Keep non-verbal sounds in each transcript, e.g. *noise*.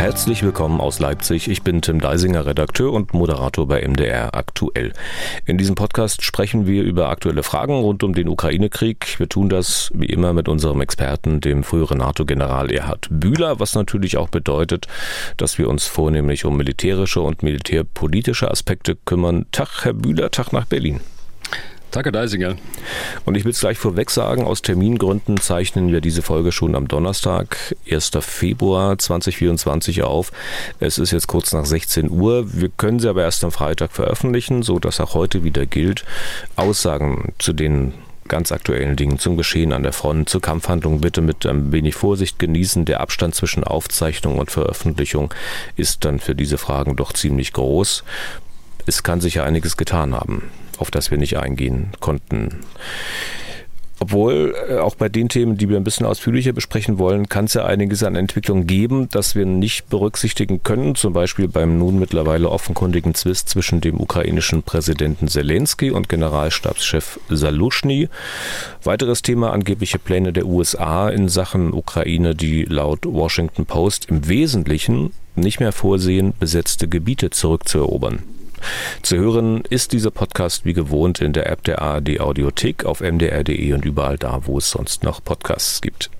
Herzlich willkommen aus Leipzig. Ich bin Tim Deisinger, Redakteur und Moderator bei MDR Aktuell. In diesem Podcast sprechen wir über aktuelle Fragen rund um den Ukraine-Krieg. Wir tun das wie immer mit unserem Experten, dem früheren NATO-General Erhard Bühler, was natürlich auch bedeutet, dass wir uns vornehmlich um militärische und militärpolitische Aspekte kümmern. Tag, Herr Bühler, Tag nach Berlin. Danke, Deisinger. Und ich will es gleich vorweg sagen, aus Termingründen zeichnen wir diese Folge schon am Donnerstag, 1. Februar 2024 auf. Es ist jetzt kurz nach 16 Uhr. Wir können sie aber erst am Freitag veröffentlichen, so dass auch heute wieder gilt. Aussagen zu den ganz aktuellen Dingen, zum Geschehen an der Front, zur Kampfhandlung bitte mit ein wenig Vorsicht genießen. Der Abstand zwischen Aufzeichnung und Veröffentlichung ist dann für diese Fragen doch ziemlich groß. Es kann sich ja einiges getan haben auf das wir nicht eingehen konnten. Obwohl äh, auch bei den Themen, die wir ein bisschen ausführlicher besprechen wollen, kann es ja einiges an Entwicklung geben, das wir nicht berücksichtigen können. Zum Beispiel beim nun mittlerweile offenkundigen Zwist zwischen dem ukrainischen Präsidenten Zelensky und Generalstabschef Salushny. Weiteres Thema angebliche Pläne der USA in Sachen Ukraine, die laut Washington Post im Wesentlichen nicht mehr vorsehen, besetzte Gebiete zurückzuerobern. Zu hören ist dieser Podcast wie gewohnt in der App der ARD Audiothek auf mdr.de und überall da, wo es sonst noch Podcasts gibt.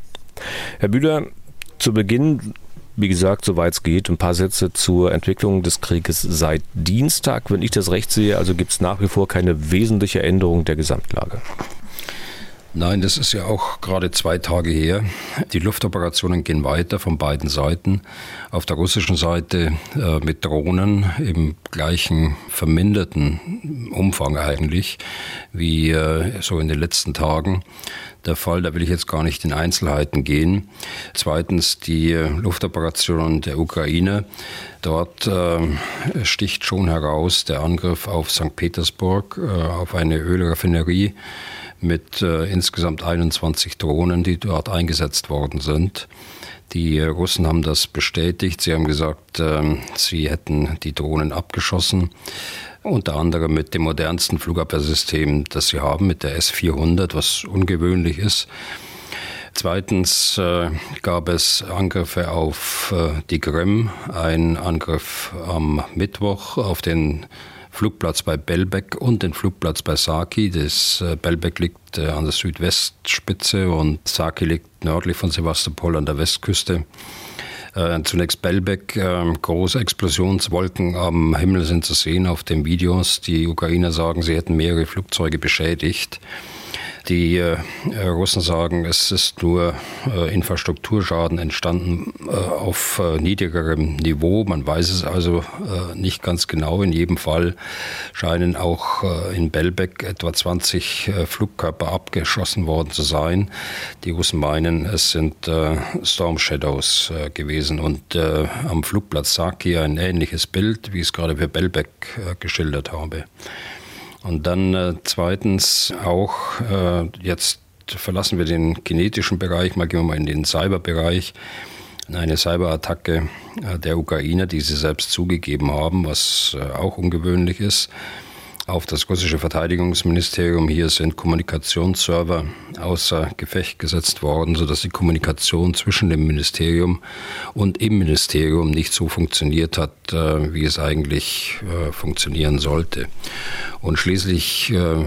Herr Bühler, zu Beginn wie gesagt, soweit es geht, ein paar Sätze zur Entwicklung des Krieges seit Dienstag. Wenn ich das recht sehe, also gibt es nach wie vor keine wesentliche Änderung der Gesamtlage. Nein, das ist ja auch gerade zwei Tage her. Die Luftoperationen gehen weiter von beiden Seiten. Auf der russischen Seite äh, mit Drohnen im gleichen verminderten Umfang eigentlich wie äh, so in den letzten Tagen der Fall. Da will ich jetzt gar nicht in Einzelheiten gehen. Zweitens die äh, Luftoperationen der Ukraine. Dort äh, sticht schon heraus der Angriff auf St. Petersburg, äh, auf eine Ölraffinerie mit äh, insgesamt 21 Drohnen, die dort eingesetzt worden sind. Die Russen haben das bestätigt. Sie haben gesagt, äh, sie hätten die Drohnen abgeschossen. Unter anderem mit dem modernsten Flugabwehrsystem, das sie haben, mit der S-400, was ungewöhnlich ist. Zweitens äh, gab es Angriffe auf äh, die Krim, ein Angriff am Mittwoch auf den Flugplatz bei Belbek und den Flugplatz bei Saki. Das äh, Belbek liegt äh, an der Südwestspitze und Saki liegt nördlich von Sevastopol an der Westküste. Äh, zunächst Belbek, äh, große Explosionswolken am Himmel sind zu sehen auf den Videos. Die Ukrainer sagen, sie hätten mehrere Flugzeuge beschädigt. Die äh, Russen sagen, es ist nur äh, Infrastrukturschaden entstanden äh, auf äh, niedrigerem Niveau. Man weiß es also äh, nicht ganz genau. In jedem Fall scheinen auch äh, in Belbek etwa 20 Flugkörper abgeschossen worden zu sein. Die Russen meinen, es sind Storm Shadows gewesen. Und am Flugplatz Saki ein ähnliches Bild, wie ich es gerade für Belbek geschildert habe. Und dann äh, zweitens auch, äh, jetzt verlassen wir den kinetischen Bereich, mal gehen wir mal in den Cyberbereich. Eine Cyberattacke äh, der Ukrainer, die sie selbst zugegeben haben, was äh, auch ungewöhnlich ist auf das russische Verteidigungsministerium. Hier sind Kommunikationsserver außer Gefecht gesetzt worden, sodass die Kommunikation zwischen dem Ministerium und im Ministerium nicht so funktioniert hat, äh, wie es eigentlich äh, funktionieren sollte. Und schließlich äh,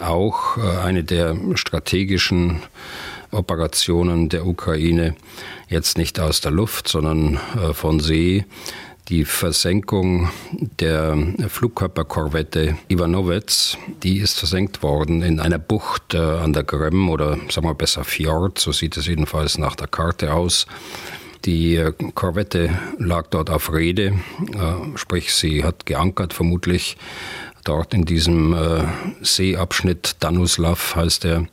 auch eine der strategischen Operationen der Ukraine jetzt nicht aus der Luft, sondern von See die Versenkung der Flugkörperkorvette Ivanovets, die ist versenkt worden in einer Bucht äh, an der Krim oder sagen wir besser Fjord, so sieht es jedenfalls nach der Karte aus. Die äh, Korvette lag dort auf Rede, äh, sprich sie hat geankert vermutlich dort in diesem Seeabschnitt, Danuslav heißt er.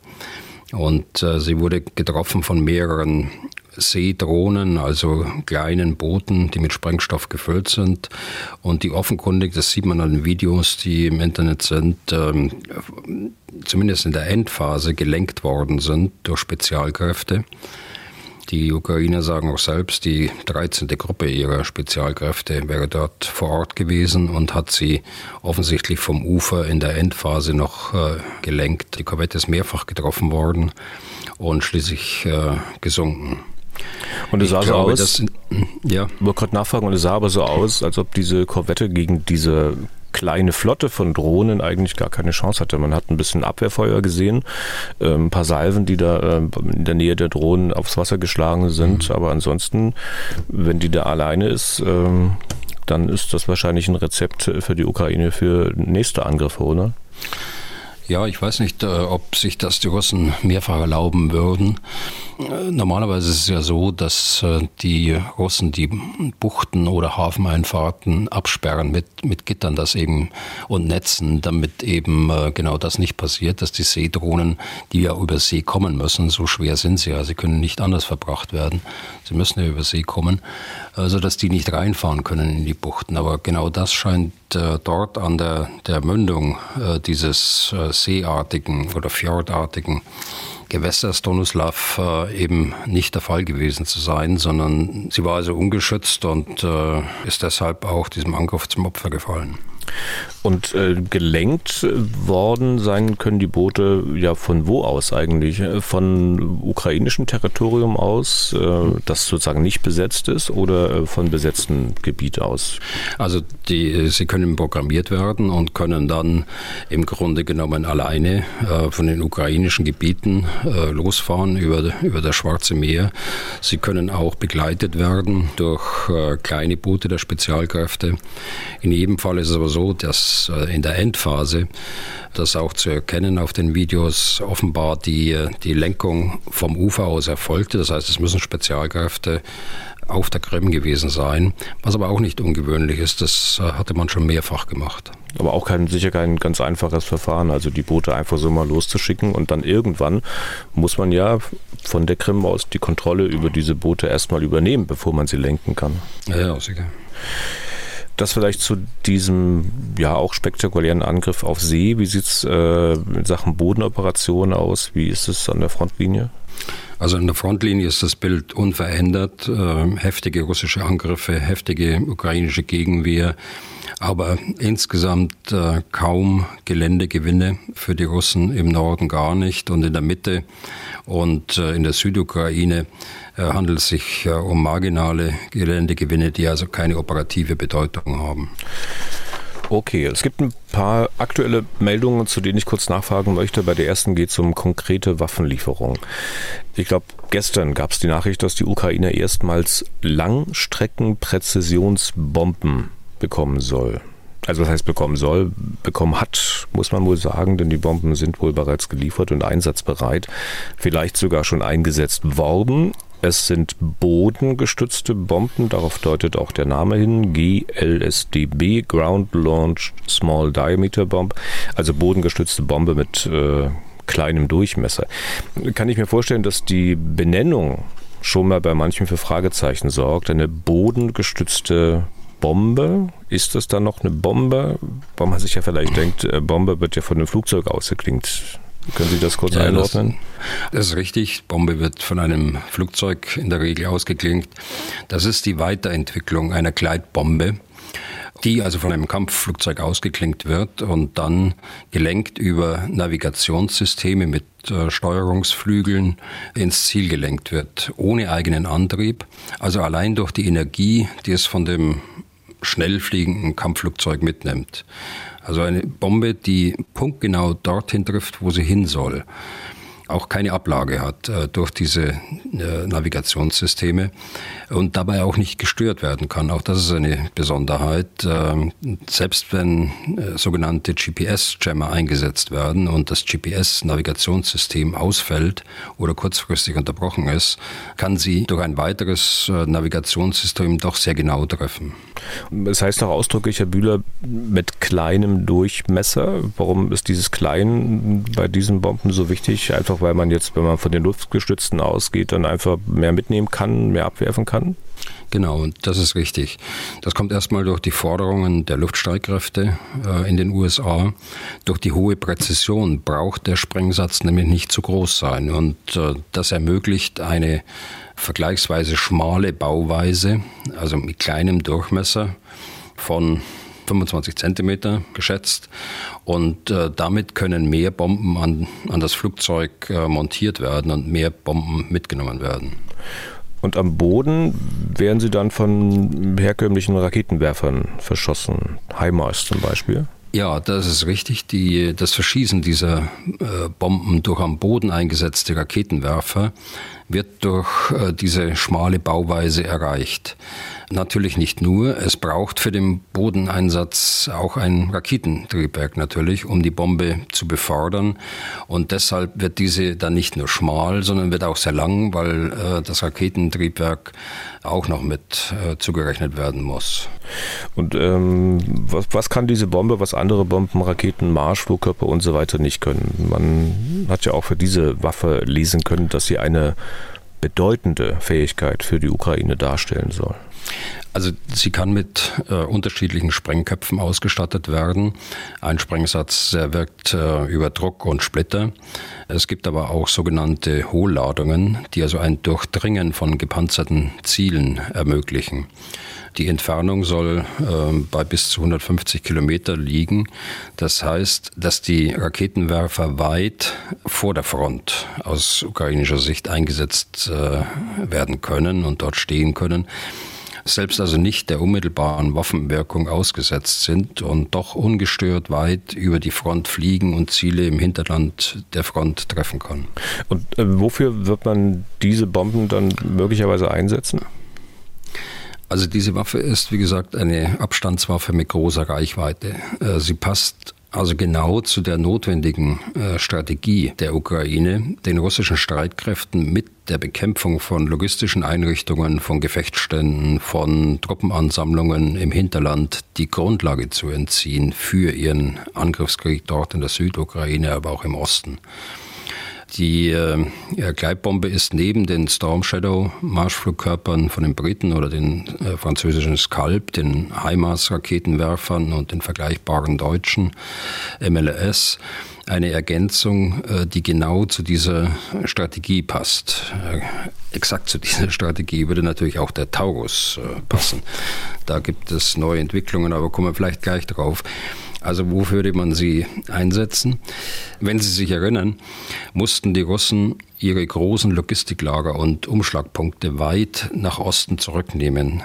Und äh, sie wurde getroffen von mehreren Seedrohnen, also kleinen Booten, die mit Sprengstoff gefüllt sind. Und die offenkundig, das sieht man an den Videos, die im Internet sind, ähm, zumindest in der Endphase gelenkt worden sind durch Spezialkräfte. Die Ukrainer sagen auch selbst, die 13. Gruppe ihrer Spezialkräfte wäre dort vor Ort gewesen und hat sie offensichtlich vom Ufer in der Endphase noch äh, gelenkt. Die Korvette ist mehrfach getroffen worden und schließlich äh, gesunken. Und es sah so aus, dass, ja. Wollte gerade nachfragen, und es sah aber so aus, als ob diese Korvette gegen diese kleine Flotte von Drohnen eigentlich gar keine Chance hatte. Man hat ein bisschen Abwehrfeuer gesehen, äh, ein paar Salven, die da äh, in der Nähe der Drohnen aufs Wasser geschlagen sind, mhm. aber ansonsten, wenn die da alleine ist, ähm, dann ist das wahrscheinlich ein Rezept für die Ukraine für nächste Angriffe, oder? Ja, ich weiß nicht, äh, ob sich das die Russen mehrfach erlauben würden. Äh, normalerweise ist es ja so, dass äh, die Russen die Buchten oder Hafeneinfahrten absperren mit, mit Gittern das eben und Netzen, damit eben genau das nicht passiert, dass die Seedrohnen, die ja über See kommen müssen, so schwer sind sie ja, sie können nicht anders verbracht werden. Sie müssen ja über See kommen, also dass die nicht reinfahren können in die Buchten. Aber genau das scheint dort an der, der Mündung dieses seeartigen oder fjordartigen Gewässers Donuslav äh, eben nicht der Fall gewesen zu sein, sondern sie war also ungeschützt und äh, ist deshalb auch diesem Angriff zum Opfer gefallen. Und äh, gelenkt worden sein können die Boote ja von wo aus eigentlich? Von ukrainischem Territorium aus, äh, das sozusagen nicht besetzt ist, oder äh, von besetztem Gebiet aus? Also die, sie können programmiert werden und können dann im Grunde genommen alleine äh, von den ukrainischen Gebieten äh, losfahren über, über das Schwarze Meer. Sie können auch begleitet werden durch äh, kleine Boote der Spezialkräfte. In jedem Fall ist es aber so, dass äh, in der Endphase, das auch zu erkennen auf den Videos, offenbar die, die Lenkung vom Ufer aus erfolgte. Das heißt, es müssen Spezialkräfte auf der Krim gewesen sein, was aber auch nicht ungewöhnlich ist. Das äh, hatte man schon mehrfach gemacht. Aber auch kein, sicher kein ganz einfaches Verfahren, also die Boote einfach so mal loszuschicken und dann irgendwann muss man ja von der Krim aus die Kontrolle über diese Boote erstmal übernehmen, bevor man sie lenken kann. Ja, sicher. Das vielleicht zu diesem ja auch spektakulären Angriff auf See. Wie sieht es äh, in Sachen Bodenoperationen aus? Wie ist es an der Frontlinie? Also an der Frontlinie ist das Bild unverändert. Äh, heftige russische Angriffe, heftige ukrainische Gegenwehr, aber insgesamt äh, kaum Geländegewinne für die Russen im Norden gar nicht und in der Mitte und äh, in der Südukraine äh, handelt es sich um marginale Geländegewinne, die also keine operative Bedeutung haben. Okay, es gibt ein paar aktuelle Meldungen, zu denen ich kurz nachfragen möchte. Bei der ersten geht es um konkrete Waffenlieferungen. Ich glaube, gestern gab es die Nachricht, dass die Ukraine erstmals Langstreckenpräzisionsbomben bekommen soll. Also was heißt bekommen soll, bekommen hat, muss man wohl sagen, denn die Bomben sind wohl bereits geliefert und einsatzbereit, vielleicht sogar schon eingesetzt worden. Es sind bodengestützte Bomben, darauf deutet auch der Name hin, GLSDB, Ground Launched Small Diameter Bomb, also bodengestützte Bombe mit äh, kleinem Durchmesser. Kann ich mir vorstellen, dass die Benennung schon mal bei manchen für Fragezeichen sorgt. Eine bodengestützte Bombe, ist das dann noch eine Bombe? Weil man sich ja vielleicht denkt, äh, Bombe wird ja von einem Flugzeug ausgeklingt. Können Sie das kurz ja, einordnen? Das, das, ist richtig. Bombe wird von einem Flugzeug in der Regel ausgeklingt. Das ist die Weiterentwicklung einer Gleitbombe, die also von einem Kampfflugzeug ausgeklinkt wird und dann gelenkt über Navigationssysteme mit äh, Steuerungsflügeln ins Ziel gelenkt wird, ohne eigenen Antrieb, also allein durch die Energie, die es von dem schnell fliegenden Kampfflugzeug mitnimmt. Also eine Bombe, die punktgenau dorthin trifft, wo sie hin soll auch keine Ablage hat äh, durch diese äh, Navigationssysteme und dabei auch nicht gestört werden kann. Auch das ist eine Besonderheit. Ähm, selbst wenn äh, sogenannte GPS-Jammer eingesetzt werden und das GPS-Navigationssystem ausfällt oder kurzfristig unterbrochen ist, kann sie durch ein weiteres äh, Navigationssystem doch sehr genau treffen. Es heißt auch ausdrücklich, Herr Bühler, mit kleinem Durchmesser. Warum ist dieses Klein bei diesen Bomben so wichtig? Einfach weil man jetzt, wenn man von den Luftgestützten ausgeht, dann einfach mehr mitnehmen kann, mehr abwerfen kann? Genau, und das ist richtig. Das kommt erstmal durch die Forderungen der Luftstreitkräfte äh, in den USA. Durch die hohe Präzision braucht der Sprengsatz nämlich nicht zu groß sein. Und äh, das ermöglicht eine vergleichsweise schmale Bauweise, also mit kleinem Durchmesser von 25 Zentimeter geschätzt. Und äh, damit können mehr Bomben an, an das Flugzeug äh, montiert werden und mehr Bomben mitgenommen werden. Und am Boden werden sie dann von herkömmlichen Raketenwerfern verschossen. HIMARS zum Beispiel. Ja, das ist richtig. Die, das Verschießen dieser äh, Bomben durch am Boden eingesetzte Raketenwerfer wird durch äh, diese schmale Bauweise erreicht. Natürlich nicht nur, es braucht für den Bodeneinsatz auch ein Raketentriebwerk natürlich, um die Bombe zu befördern. Und deshalb wird diese dann nicht nur schmal, sondern wird auch sehr lang, weil äh, das Raketentriebwerk auch noch mit äh, zugerechnet werden muss. Und ähm, was, was kann diese Bombe, was andere Bomben, Raketen, Marschflugkörper und so weiter nicht können? Man hat ja auch für diese Waffe lesen können, dass sie eine bedeutende Fähigkeit für die Ukraine darstellen soll. Also sie kann mit äh, unterschiedlichen Sprengköpfen ausgestattet werden. Ein Sprengsatz wirkt äh, über Druck und Splitter. Es gibt aber auch sogenannte Hohlladungen, die also ein Durchdringen von gepanzerten Zielen ermöglichen. Die Entfernung soll äh, bei bis zu 150 Kilometer liegen. Das heißt, dass die Raketenwerfer weit vor der Front aus ukrainischer Sicht eingesetzt äh, werden können und dort stehen können selbst also nicht der unmittelbaren Waffenwirkung ausgesetzt sind und doch ungestört weit über die Front fliegen und Ziele im Hinterland der Front treffen können. Und äh, wofür wird man diese Bomben dann möglicherweise einsetzen? Also diese Waffe ist, wie gesagt, eine Abstandswaffe mit großer Reichweite. Äh, sie passt also genau zu der notwendigen äh, Strategie der Ukraine, den russischen Streitkräften mit der Bekämpfung von logistischen Einrichtungen, von Gefechtsständen, von Truppenansammlungen im Hinterland die Grundlage zu entziehen für ihren Angriffskrieg dort in der Südukraine, aber auch im Osten. Die äh, Gleitbombe ist neben den Storm Shadow Marschflugkörpern von den Briten oder den äh, französischen Scalp, den HIMARS Raketenwerfern und den vergleichbaren deutschen MLS eine Ergänzung, äh, die genau zu dieser Strategie passt. Äh, exakt zu dieser *laughs* Strategie würde natürlich auch der Taurus äh, passen. Da gibt es neue Entwicklungen, aber kommen wir vielleicht gleich drauf. Also wo würde man sie einsetzen? Wenn Sie sich erinnern, mussten die Russen ihre großen Logistiklager und Umschlagpunkte weit nach Osten zurücknehmen,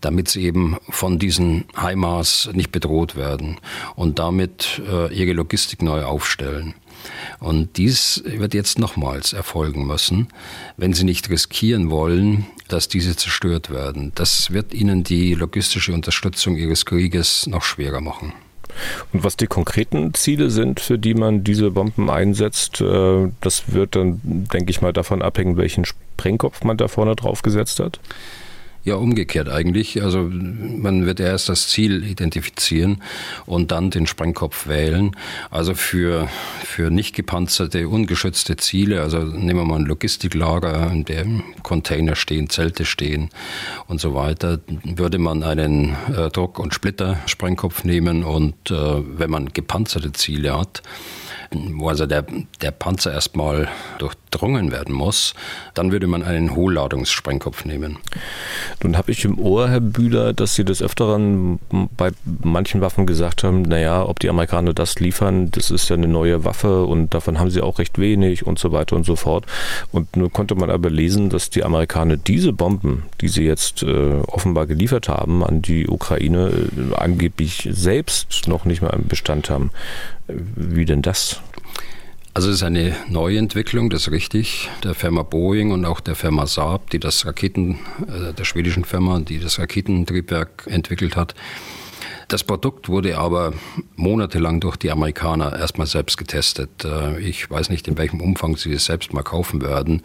damit sie eben von diesen HIMARS nicht bedroht werden und damit äh, ihre Logistik neu aufstellen. Und dies wird jetzt nochmals erfolgen müssen, wenn sie nicht riskieren wollen, dass diese zerstört werden. Das wird ihnen die logistische Unterstützung ihres Krieges noch schwerer machen. Und was die konkreten Ziele sind, für die man diese Bomben einsetzt, äh, das wird dann, denke ich mal, davon abhängen, welchen Sprengkopf man da vorne drauf gesetzt hat. Ja, umgekehrt eigentlich. Also man wird erst das Ziel identifizieren und dann den Sprengkopf wählen. Also für, für nicht gepanzerte, ungeschützte Ziele, also nehmen wir mal ein Logistiklager, in dem Container stehen, Zelte stehen und so weiter, würde man einen äh, Druck- und Splitter-Sprengkopf nehmen und äh, wenn man gepanzerte Ziele hat, wo also der, der Panzer erstmal durchdrungen werden muss, dann würde man einen Hohlladungssprengkopf nehmen. Nun habe ich im Ohr, Herr Bühler, dass Sie des Öfteren bei manchen Waffen gesagt haben, naja, ob die Amerikaner das liefern, das ist ja eine neue Waffe und davon haben sie auch recht wenig und so weiter und so fort. Und nun konnte man aber lesen, dass die Amerikaner diese Bomben, die sie jetzt äh, offenbar geliefert haben an die Ukraine, äh, angeblich selbst noch nicht mal im Bestand haben. Wie denn das? Also es ist eine Neuentwicklung, das ist richtig, der Firma Boeing und auch der Firma Saab, die das Raketen, äh, der schwedischen Firma, die das Raketentriebwerk entwickelt hat. Das Produkt wurde aber monatelang durch die Amerikaner erstmal selbst getestet. Äh, ich weiß nicht, in welchem Umfang sie es selbst mal kaufen werden.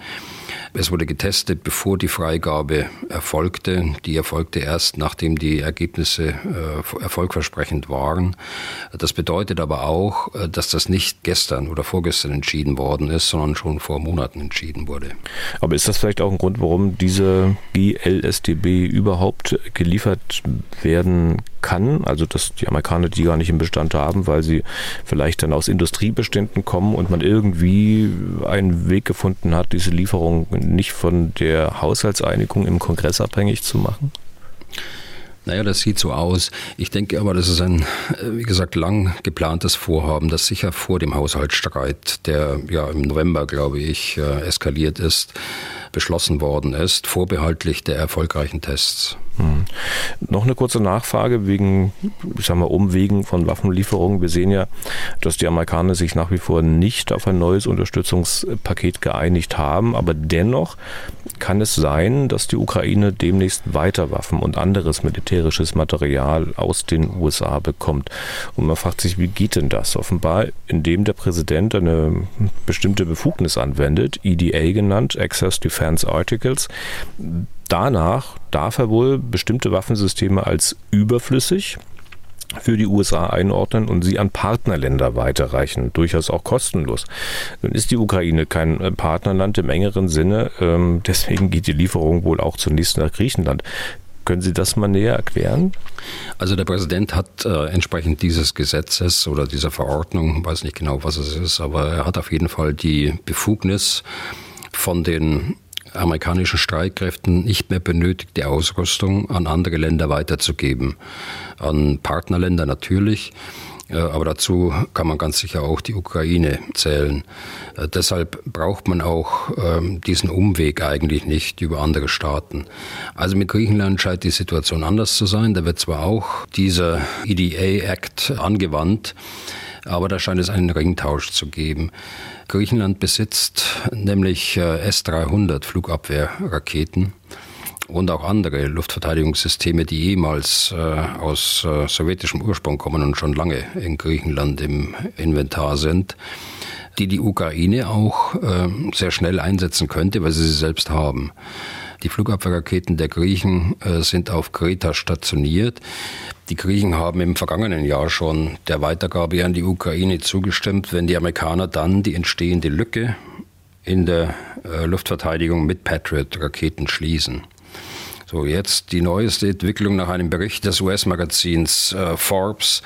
Es wurde getestet, bevor die Freigabe erfolgte. Die erfolgte erst, nachdem die Ergebnisse äh, erfolgversprechend waren. Das bedeutet aber auch, äh, dass das nicht gestern oder vorgestern entschieden worden ist, sondern schon vor Monaten entschieden wurde. Aber ist das vielleicht auch ein Grund, warum diese GLSDB überhaupt geliefert werden kann? Also dass die Amerikaner die gar nicht im Bestand haben, weil sie vielleicht dann aus Industriebeständen kommen und man irgendwie einen Weg gefunden hat, diese Lieferung nicht von der Haushaltseinigung im Kongress abhängig zu machen? Naja, das sieht so aus. Ich denke aber, das ist ein, wie gesagt, lang geplantes Vorhaben, das sicher vor dem Haushaltsstreit, der ja im November, glaube ich, äh, eskaliert ist, beschlossen worden ist, vorbehaltlich der erfolgreichen Tests. Hm. Noch eine kurze Nachfrage wegen, ich sag mal, Umwegen von Waffenlieferungen. Wir sehen ja, dass die Amerikaner sich nach wie vor nicht auf ein neues Unterstützungspaket geeinigt haben, aber dennoch kann es sein, dass die Ukraine demnächst weiter Waffen und anderes militärisches Material aus den USA bekommt. Und man fragt sich, wie geht denn das? Offenbar, indem der Präsident eine bestimmte Befugnis anwendet, EDA genannt, Access Defense Articles, Danach darf er wohl bestimmte Waffensysteme als überflüssig für die USA einordnen und sie an Partnerländer weiterreichen, durchaus auch kostenlos. Nun ist die Ukraine kein äh, Partnerland im engeren Sinne, ähm, *laughs* deswegen geht die Lieferung wohl auch zunächst nach Griechenland. Können Sie das mal näher erklären? Also der Präsident hat äh, entsprechend dieses Gesetzes oder dieser Verordnung, weiß nicht genau, was es ist, aber er hat auf jeden Fall die Befugnis von den amerikanischen Streitkräften nicht mehr benötigte Ausrüstung an andere Länder weiterzugeben. An Partnerländer natürlich. Äh, aber dazu kann man ganz sicher auch die Ukraine zählen. Äh, deshalb braucht man auch ähm, diesen Umweg eigentlich nicht über andere Staaten. Also mit Griechenland scheint die Situation anders zu sein. Da wird zwar auch dieser EDA-Act angewandt, aber da scheint es einen Ringtausch zu geben. Griechenland besitzt nämlich äh, S-300 Flugabwehrraketen und auch andere Luftverteidigungssysteme, die ehemals äh, aus äh, sowjetischem Ursprung kommen und schon lange in Griechenland im Inventar sind, die die Ukraine auch sehr schnell einsetzen könnte, weil sie sie selbst haben. Die Flugabwehrraketen der Griechen äh, sind auf Kreta stationiert. Die Griechen haben im vergangenen Jahr schon der Weitergabe an die Ukraine zugestimmt, wenn die Amerikaner dann die entstehende Lücke in der äh, Luftverteidigung mit Patriot-Raketen schließen. So, jetzt die neueste Entwicklung nach einem Bericht des US-Magazins äh, Forbes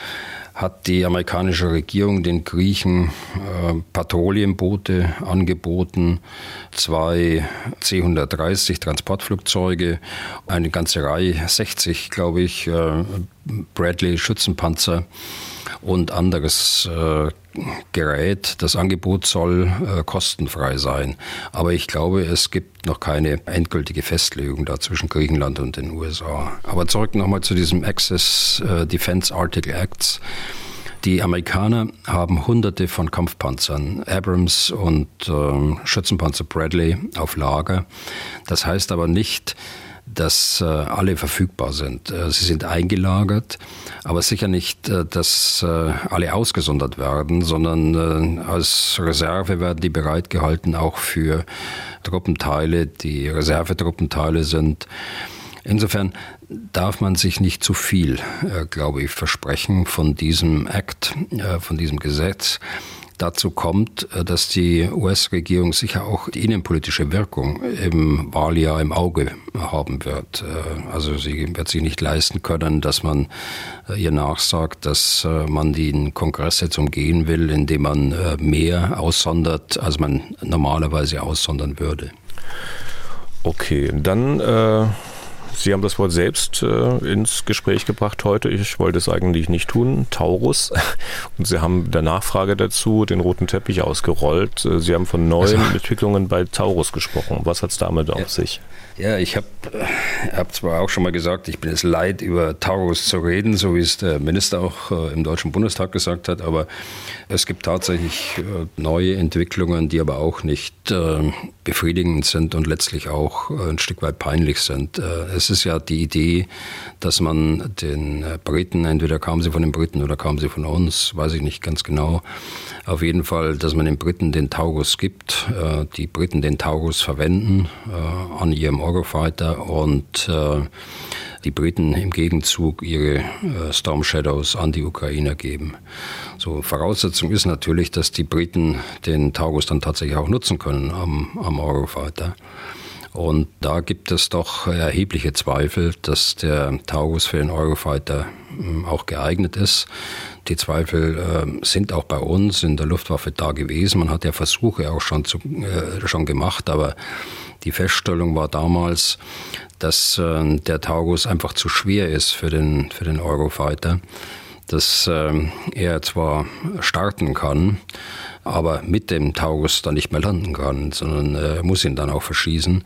hat die amerikanische Regierung den Griechen äh, Patrouillenboote angeboten, zwei C-130 Transportflugzeuge, eine ganze Reihe, 60 glaube ich, äh, Bradley Schützenpanzer und anderes äh, Gerät. Das Angebot soll äh, kostenfrei sein. Aber ich glaube, es gibt noch keine endgültige Festlegung da zwischen Griechenland und den USA. Aber zurück nochmal zu diesem Access äh, Defense Article Acts. Die Amerikaner haben hunderte von Kampfpanzern, Abrams und äh, Schützenpanzer Bradley auf Lager. Das heißt aber nicht, dass äh, alle verfügbar sind. Äh, sie sind eingelagert, aber sicher nicht, äh, dass alle ausgesondert werden, sondern als Reserve werden die bereitgehalten auch für Truppenteile, die Reservetruppenteile sind. Insofern darf man sich nicht zu viel, glaube ich, versprechen von diesem Act, von diesem Gesetz dazu kommt, äh, dass die US-Regierung sicher auch die innenpolitische Wirkung im Wahljahr im Auge haben wird. Äh, also sie wird sich nicht leisten können, dass man äh, ihr nachsagt, dass man den Kongress jetzt umgehen will, indem man mehr aussondert, als man normalerweise aussondern würde. Okay, dann äh Sie haben das Wort selbst äh, ins Gespräch gebracht heute. Ich wollte es eigentlich nicht tun. Taurus. *laughs* Und Sie haben der Nachfrage dazu den roten Teppich ausgerollt. Äh, Sie haben von neuen also, Entwicklungen bei Taurus gesprochen. Was hat es damit auf sich? Ja, ich habe hab zwar auch schon mal gesagt, ich bin es leid, über Taurus zu reden, so wie es der Minister auch äh, im Deutschen Bundestag gesagt hat, aber es gibt tatsächlich äh, neue Entwicklungen, die aber auch nicht äh, befriedigend sind und letztlich auch ein Stück weit peinlich sind. Es ist ja die Idee, dass man den Briten, entweder kamen sie von den Briten oder kamen sie von uns, weiß ich nicht ganz genau, auf jeden Fall, dass man den Briten den Taurus gibt, die Briten den Taurus verwenden an ihrem Eurofighter und die Briten im Gegenzug ihre Storm Shadows an die Ukrainer geben. So, Voraussetzung ist natürlich, dass die Briten den Taurus dann tatsächlich auch nutzen können am, am Eurofighter. Und da gibt es doch erhebliche Zweifel, dass der Taurus für den Eurofighter hm, auch geeignet ist. Die Zweifel äh, sind auch bei uns in der Luftwaffe da gewesen. Man hat ja Versuche auch schon, zu, äh, schon gemacht, aber die Feststellung war damals, dass äh, der Taurus einfach zu schwer ist für den, für den Eurofighter dass ähm, er zwar starten kann, aber mit dem Taurus dann nicht mehr landen kann, sondern er muss ihn dann auch verschießen.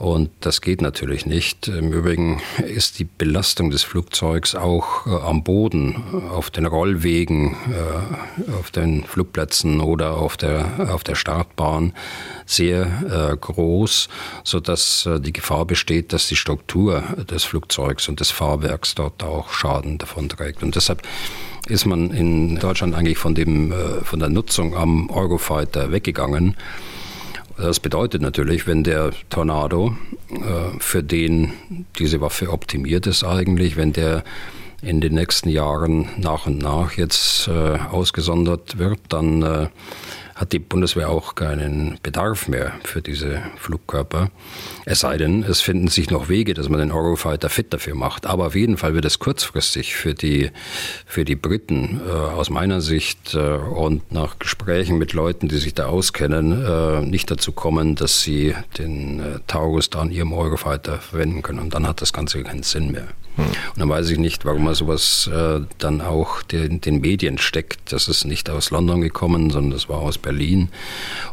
Und das geht natürlich nicht. Im Übrigen ist die Belastung des Flugzeugs auch äh, am Boden, auf den Rollwegen, äh, auf den Flugplätzen oder auf der, auf der Startbahn sehr äh, groß, sodass die Gefahr besteht, dass die Struktur des Flugzeugs und des Fahrwerks dort auch Schaden davon trägt. Und deshalb ist man in Deutschland eigentlich von, dem, von der Nutzung am Eurofighter weggegangen. Das bedeutet natürlich, wenn der Tornado, äh, für den diese Waffe optimiert ist eigentlich, wenn der in den nächsten Jahren nach und nach jetzt äh, ausgesondert wird, dann äh, hat die Bundeswehr auch keinen Bedarf mehr für diese Flugkörper. Es sei denn, es finden sich noch Wege, dass man den Eurofighter fit dafür macht. Aber auf jeden Fall wird es kurzfristig für die, für die Briten äh, aus meiner Sicht äh, und nach Gesprächen mit Leuten, die sich da auskennen, äh, nicht dazu kommen, dass sie den äh, Taurus da an ihrem Eurofighter verwenden können. Und dann hat das Ganze keinen Sinn mehr. Und dann weiß ich nicht, warum man sowas äh, dann auch den, den Medien steckt. Das ist nicht aus London gekommen, sondern das war aus Berlin.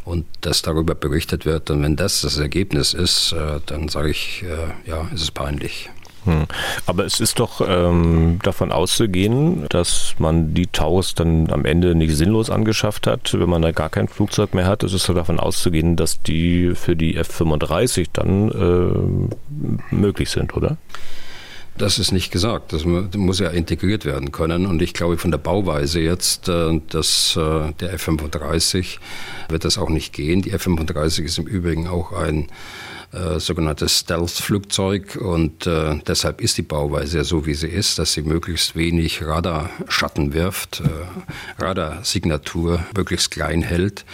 Und dass darüber berichtet wird. Und wenn das das Ergebnis ist, äh, dann sage ich, äh, ja, ist es peinlich. Hm. Aber es ist doch ähm, davon auszugehen, dass man die Taurus dann am Ende nicht sinnlos angeschafft hat, wenn man da gar kein Flugzeug mehr hat. Es ist doch davon auszugehen, dass die für die F-35 dann äh, möglich sind, oder? Das ist nicht gesagt. Das muss ja integriert werden können. Und ich glaube, von der Bauweise jetzt, äh, dass äh, der F-35 wird das auch nicht gehen. Die F-35 ist im Übrigen auch ein äh, sogenanntes Stealth-Flugzeug und äh, deshalb ist die Bauweise ja so, wie sie ist, dass sie möglichst wenig Radarschatten wirft, äh, Radarsignatur möglichst klein hält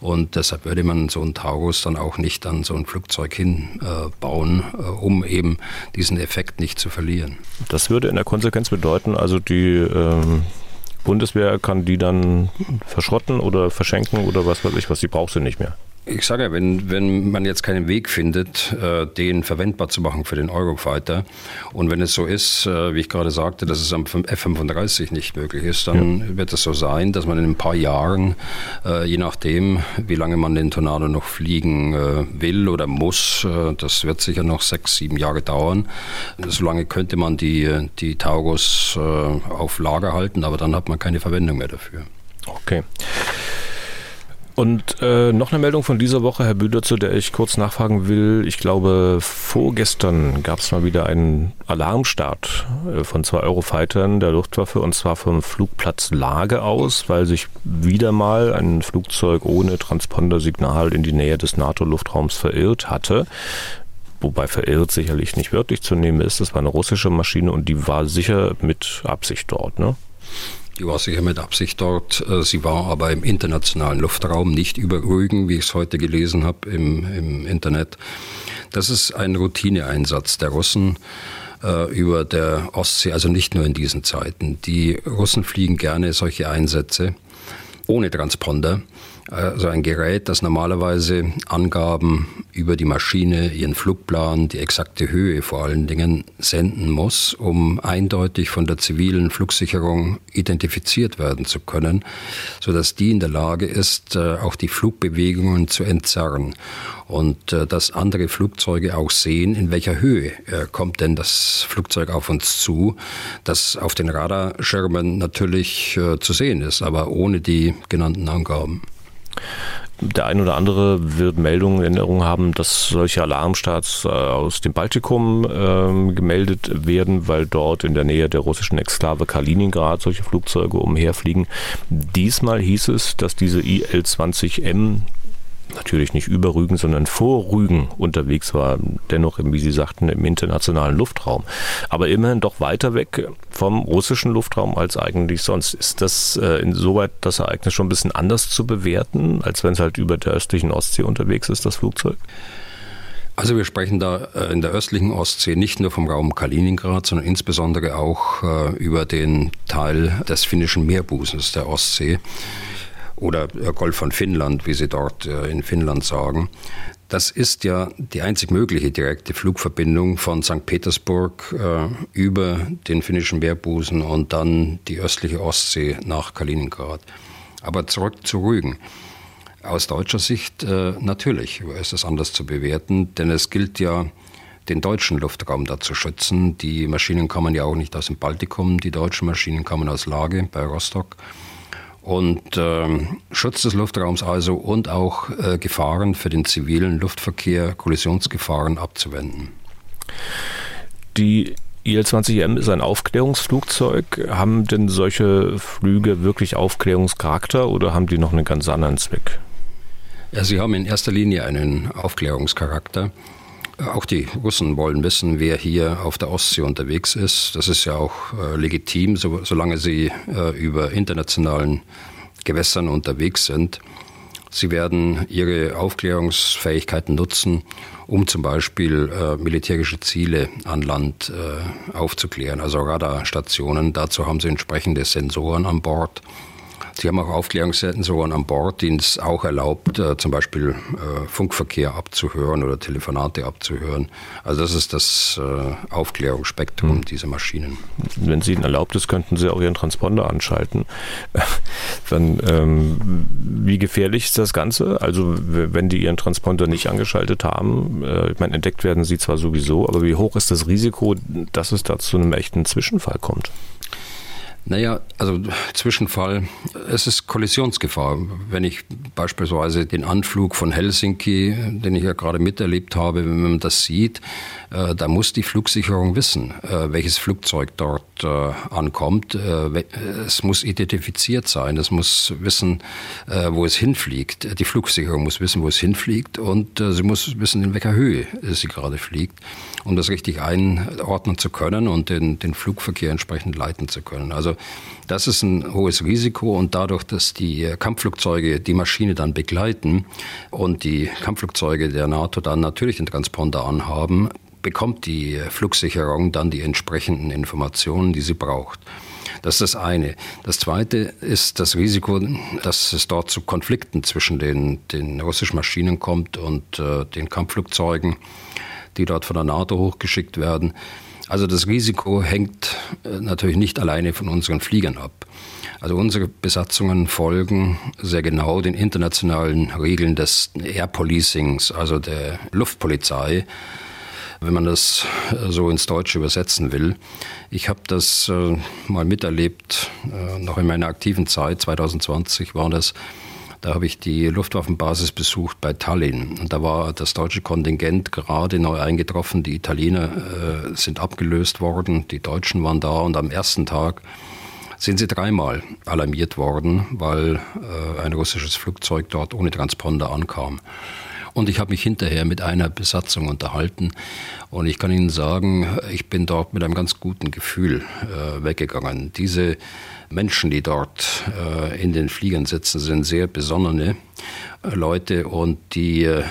und deshalb würde man so einen Taurus dann auch nicht an so ein Flugzeug hinbauen, äh, um eben diesen Effekt nicht zu verlieren. Das würde in der Konsequenz bedeuten, also die ähm Bundeswehr kann die dann verschrotten oder verschenken oder was weiß ich, was sie braucht sie nicht mehr. Ich sage ja, wenn, wenn man jetzt keinen Weg findet, äh, den verwendbar zu machen für den Eurofighter und wenn es so ist, äh, wie ich gerade sagte, dass es am F-35 nicht möglich ist, dann ja. wird es so sein, dass man in ein paar Jahren, äh, je nachdem, wie lange man den Tornado noch fliegen will oder muss, das wird sicher noch sechs, sieben Jahre dauern, solange könnte man die, die Taurus auf Lager halten, aber dann hat man keine Verwendung mehr dafür. Okay. Und äh, noch eine Meldung von dieser Woche, Herr Bühler, zu der ich kurz nachfragen will. Ich glaube, vorgestern gab es mal wieder einen Alarmstart äh, von zwei Eurofightern der Luftwaffe und zwar vom Flugplatz Lage aus, weil sich wieder mal ein Flugzeug ohne Transpondersignal in die Nähe des NATO-Luftraums verirrt hatte wobei verirrt sicherlich nicht wörtlich zu nehmen ist. Das war eine russische Maschine und die war sicher mit Absicht dort, ne? Die war sicher mit Absicht dort. Äh, sie war aber im internationalen Luftraum, nicht über Rügen, wie ich es heute gelesen habe im, im Internet. Das ist ein Routineeinsatz der Russen äh, über der Ostsee, also nicht nur in diesen Zeiten. Die Russen fliegen gerne solche Einsätze ohne Transponder Also ein Gerät, das normalerweise Angaben über die Maschine, ihren Flugplan, die exakte Höhe vor allen Dingen senden muss, um eindeutig von der zivilen Flugsicherung identifiziert werden zu können, sodass die in der Lage ist, äh, auch die Flugbewegungen zu entzerren und äh, dass andere Flugzeuge auch sehen, in welcher Höhe äh, kommt denn das Flugzeug auf uns zu, das auf den Radarschirmen natürlich zu sehen ist, aber ohne die genannten Angaben. Der ein oder andere wird Meldungen, Erinnerungen haben, dass solche Alarmstarts äh, aus dem Baltikum äh, gemeldet werden, weil dort in der Nähe der russischen Exklave Kaliningrad solche Flugzeuge umherfliegen. Diesmal hieß es, dass diese IL-20M natürlich nicht über Rügen, sondern vor Rügen unterwegs war, dennoch, wie Sie sagten, im internationalen Luftraum. Aber immerhin doch weiter weg vom russischen Luftraum als eigentlich sonst. Ist das äh, insoweit das Ereignis schon ein bisschen anders zu bewerten, als wenn es halt über der östlichen Ostsee unterwegs ist, das Flugzeug? Also wir sprechen da äh, in der östlichen Ostsee nicht nur vom Raum Kaliningrad, sondern insbesondere auch äh, über den Teil des finnischen Meerbusens der Ostsee oder Golf von Finnland, wie sie dort äh, in Finnland sagen. Das ist ja die einzig mögliche direkte Flugverbindung von St. Petersburg äh, über den finnischen Meerbusen und dann die östliche Ostsee nach Kaliningrad. Aber zurück zu Rügen. Aus deutscher Sicht äh, natürlich ist es anders zu bewerten, denn es gilt ja, den deutschen Luftraum da zu schützen. Die Maschinen kommen ja auch nicht aus dem Baltikum, die deutschen Maschinen kommen aus Lage bei Rostock und äh, Schutz des Luftraums also und auch äh, Gefahren für den zivilen Luftverkehr, Kollisionsgefahren abzuwenden. Die IL-20M ist ein Aufklärungsflugzeug. Haben denn solche Flüge wirklich Aufklärungscharakter oder haben die noch einen ganz anderen Zweck? Ja, sie haben in erster Linie einen Aufklärungscharakter. Auch die Russen wollen wissen, wer hier auf der Ostsee unterwegs ist. Das ist ja auch äh, legitim, so, solange sie äh, über internationalen Gewässern unterwegs sind. Sie werden ihre Aufklärungsfähigkeiten nutzen, um zum Beispiel äh, militärische Ziele an Land äh, aufzuklären, also Radarstationen. Dazu haben sie entsprechende Sensoren an Bord. Sie haben auch Aufklärungssensoren an Bord, die es auch erlaubt, äh, zum Beispiel äh, Funkverkehr abzuhören oder Telefonate abzuhören. Also das ist das äh, Aufklärungsspektrum mhm. dieser Maschinen. Wenn es Ihnen erlaubt ist, könnten Sie auch Ihren Transponder anschalten. *laughs* Dann, ähm, wie gefährlich ist das Ganze? Also wenn die Ihren Transponder nicht angeschaltet haben, äh, ich meine, entdeckt werden sie zwar sowieso, aber wie hoch ist das Risiko, dass es da zu einem echten Zwischenfall kommt? Naja, also Zwischenfall, es ist Kollisionsgefahr. Wenn ich beispielsweise den Anflug von Helsinki, den ich ja gerade miterlebt habe, wenn man das sieht, äh, da muss die Flugsicherung wissen, äh, welches Flugzeug dort äh, ankommt. Äh, es muss identifiziert sein, es muss wissen, äh, wo es hinfliegt. Die Flugsicherung muss wissen, wo es hinfliegt und äh, sie muss wissen, in welcher Höhe sie gerade fliegt, um das richtig einordnen zu können und den, den Flugverkehr entsprechend leiten zu können. Also das ist ein hohes Risiko und dadurch, dass die Kampfflugzeuge die Maschine dann begleiten und die Kampfflugzeuge der NATO dann natürlich den Transponder anhaben, bekommt die Flugsicherung dann die entsprechenden Informationen, die sie braucht. Das ist das eine. Das zweite ist das Risiko, dass es dort zu Konflikten zwischen den, den russischen Maschinen kommt und äh, den Kampfflugzeugen, die dort von der NATO hochgeschickt werden. Also das Risiko hängt äh, natürlich nicht alleine von unseren Fliegern ab. Also unsere Besatzungen folgen sehr genau den internationalen Regeln des Air Policings, also der Luftpolizei, wenn man das äh, so ins Deutsche übersetzen will. Ich habe das äh, mal miterlebt, noch in meiner aktiven Zeit, 2020 war das, da habe ich die Luftwaffenbasis besucht bei Tallinn. Und da war das deutsche Kontingent gerade neu eingetroffen. Die Italiener äh, sind abgelöst worden, die Deutschen waren da. Und am ersten Tag sind sie dreimal alarmiert worden, weil äh, ein russisches Flugzeug dort ohne Transponder ankam. Und ich habe mich hinterher mit einer Besatzung unterhalten und ich kann Ihnen sagen, ich bin dort mit einem ganz guten Gefühl äh, weggegangen. Diese Menschen, die dort äh, in den Fliegern sitzen, sind sehr besonnene äh, Leute und die äh,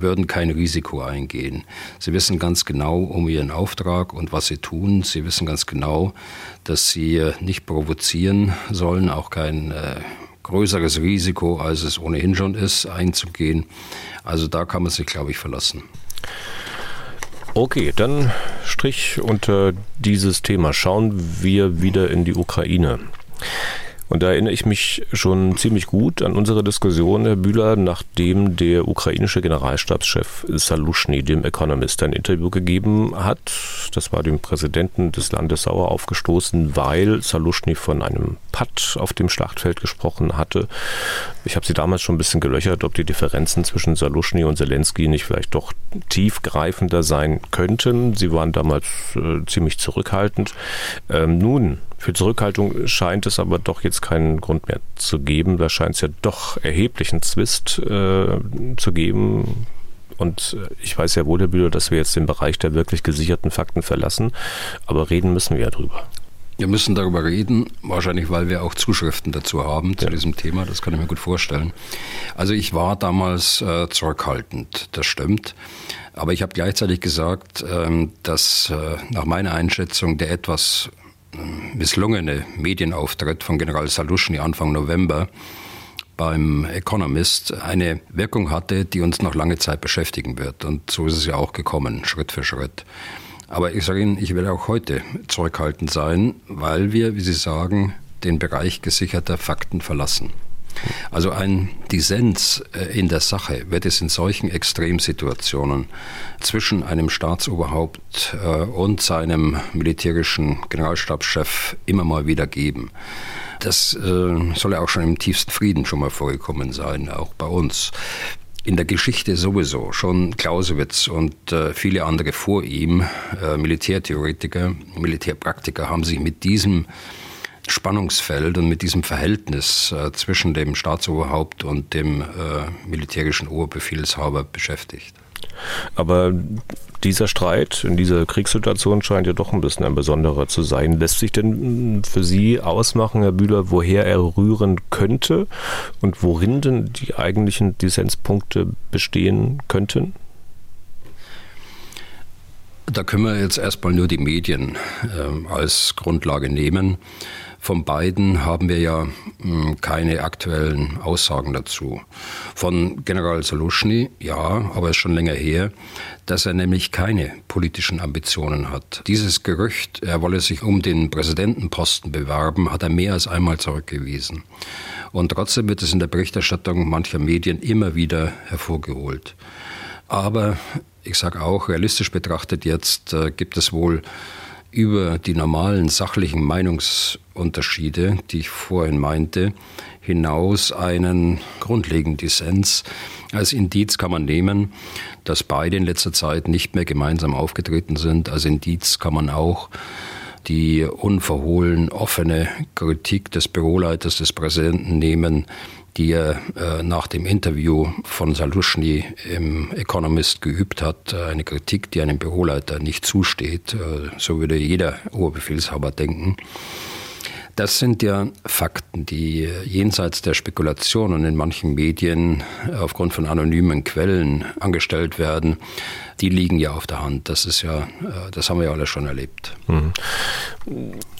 würden kein Risiko eingehen. Sie wissen ganz genau um ihren Auftrag und was sie tun. Sie wissen ganz genau, dass sie äh, nicht provozieren sollen, auch kein äh, größeres Risiko, als es ohnehin schon ist, einzugehen. Also da kann man sich, glaube ich, verlassen. Okay, dann Strich unter dieses Thema. Schauen wir wieder in die Ukraine. Und da erinnere ich mich schon ziemlich gut an unsere Diskussion, Herr Bühler, nachdem der ukrainische Generalstabschef Salushny dem Economist ein Interview gegeben hat. Das war dem Präsidenten des Landes sauer aufgestoßen, weil Salushny von einem Patt auf dem Schlachtfeld gesprochen hatte. Ich habe sie damals schon ein bisschen gelöchert, ob die Differenzen zwischen Salushny und Zelensky nicht vielleicht doch tiefgreifender sein könnten. Sie waren damals äh, ziemlich zurückhaltend. Ähm, nun, für Zurückhaltung scheint es aber doch jetzt keinen Grund mehr zu geben. Da scheint es ja doch erheblichen Zwist äh, zu geben. Und äh, ich weiß ja wohl, Herr Bühler, dass wir jetzt den Bereich der wirklich gesicherten Fakten verlassen. Aber reden müssen wir ja drüber. Wir müssen darüber reden, wahrscheinlich weil wir auch Zuschriften dazu haben zu ja. diesem Thema. Das kann ich mir gut vorstellen. Also ich war damals äh, zurückhaltend, das stimmt. Aber ich habe gleichzeitig gesagt, ähm, dass äh, nach meiner Einschätzung der etwas misslungene Medienauftritt von General Salushny Anfang November beim Economist eine Wirkung hatte, die uns noch lange Zeit beschäftigen wird. Und so ist es ja auch gekommen, Schritt für Schritt. Aber ich sage Ihnen, ich werde auch heute zurückhaltend sein, weil wir, wie Sie sagen, den Bereich gesicherter Fakten verlassen. Also ein Dissens äh, in der Sache wird es in solchen Extremsituationen zwischen einem Staatsoberhaupt äh, und seinem militärischen Generalstabschef immer mal wieder geben. Das äh, soll ja auch schon im tiefsten Frieden schon mal vorgekommen sein, auch bei uns in der Geschichte sowieso. Schon Clausewitz und äh, viele andere vor ihm, äh, Militärtheoretiker, Militärpraktiker, haben sich mit diesem Spannungsfeld und mit diesem Verhältnis äh, zwischen dem Staatsoberhaupt und dem äh, militärischen Oberbefehlshaber beschäftigt. Aber dieser Streit in dieser Kriegssituation scheint ja doch ein bisschen ein besonderer zu sein. Lässt sich denn für Sie ausmachen, Herr Bühler, woher er rühren könnte und worin denn die eigentlichen Dissenspunkte bestehen könnten? Da können wir jetzt erstmal nur die Medien äh, als Grundlage nehmen. Von beiden haben wir ja hm, keine aktuellen Aussagen dazu. Von General Solushny, ja, aber ist schon länger her, dass er nämlich keine politischen Ambitionen hat. Dieses Gerücht, er wolle sich um den Präsidentenposten bewerben, hat er mehr als einmal zurückgewiesen. Und trotzdem wird es in der Berichterstattung mancher Medien immer wieder hervorgeholt. Aber ich sage auch, realistisch betrachtet jetzt äh, gibt es wohl über die normalen sachlichen Meinungsunterschiede, die ich vorhin meinte, hinaus einen grundlegenden Dissens. Als Indiz kann man nehmen, dass beide in letzter Zeit nicht mehr gemeinsam aufgetreten sind. Als Indiz kann man auch die unverhohlen offene Kritik des Büroleiters des Präsidenten nehmen, die er äh, nach dem Interview von Salushny im Economist geübt hat. Äh, eine Kritik, die einem Büroleiter nicht zusteht. Äh, so würde jeder Oberbefehlshaber denken. Das sind ja Fakten, die jenseits der Spekulation und in manchen Medien aufgrund von anonymen Quellen angestellt werden die liegen ja auf der Hand. Das ist ja, äh, das haben wir ja alle schon erlebt. Mhm.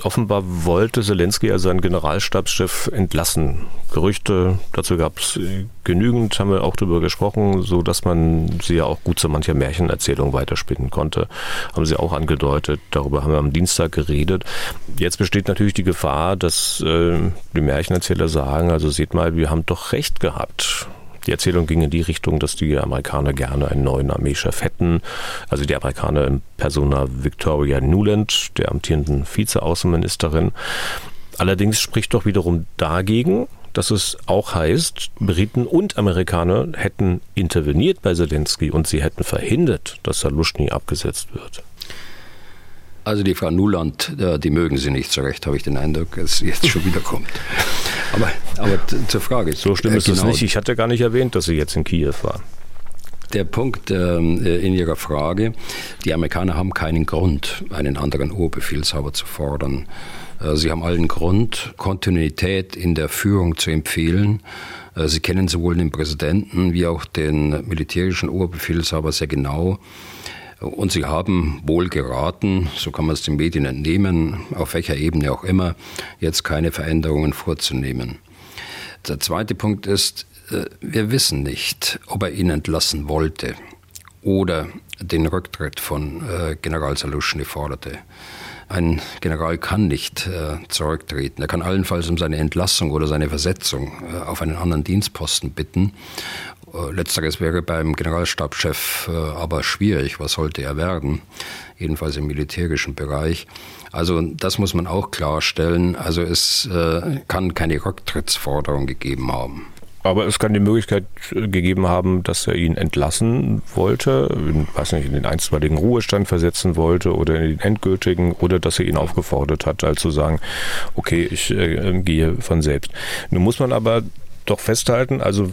Offenbar wollte Zelensky ja seinen Generalstabschef entlassen. Gerüchte dazu gab es genügend, haben wir auch darüber gesprochen, so dass man sie ja auch gut zu mancher Märchenerzählung weiterspinnen konnte. Haben sie auch angedeutet. Darüber haben wir am Dienstag geredet. Jetzt besteht natürlich die Gefahr, dass äh, die Märchenerzähler sagen, also seht mal, wir haben doch recht gehabt. Die Erzählung ging in die Richtung, dass die Amerikaner gerne einen neuen Armeechef hätten. Also die Amerikaner in Persona Victoria Nuland, der amtierenden Vizeaußenministerin. Allerdings spricht doch wiederum dagegen, dass es auch heißt, Briten und Amerikaner hätten interveniert bei Zelensky und sie hätten verhindert, dass Salushny abgesetzt wird. Also die Frau Nuland, äh, die mögen sie nicht so recht, habe ich den Eindruck, dass sie jetzt schon wieder kommt. *laughs* Aber, aber zur Frage. So schlimm ist äh, genau. es nicht. Ich hatte gar nicht erwähnt, dass sie jetzt in Kiew war. Der Punkt äh, in Ihrer Frage, die Amerikaner haben keinen Grund, einen anderen Oberbefehlshaber zu fordern. Äh, sie haben allen Grund, Kontinuität in der Führung zu empfehlen. Äh, sie kennen sowohl den Präsidenten wie auch den militärischen Oberbefehlshaber sehr genau. Und sie haben wohl geraten, so kann man es den Medien entnehmen, auf welcher Ebene auch immer, jetzt keine Veränderungen vorzunehmen. Der zweite Punkt ist, äh, wir wissen nicht, ob er ihn entlassen wollte oder den Rücktritt von äh, General Saluschny forderte. Ein General kann nicht äh, zurücktreten. Er kann allenfalls um seine Entlassung oder seine Versetzung auf einen anderen Dienstposten bitten. Äh, letzteres wäre beim Generalstabschef äh, aber schwierig. Was sollte er werden? Jedenfalls im militärischen Bereich. Also das muss man auch klarstellen. Also es äh, kann keine Rücktrittsforderung gegeben haben. Aber es kann die Möglichkeit gegeben haben, dass er ihn entlassen wollte, in, weiß nicht, in den einstweiligen Ruhestand versetzen wollte oder in den endgültigen oder dass er ihn aufgefordert hat, also zu sagen, okay, ich äh, gehe von selbst. Nun muss man aber doch festhalten, also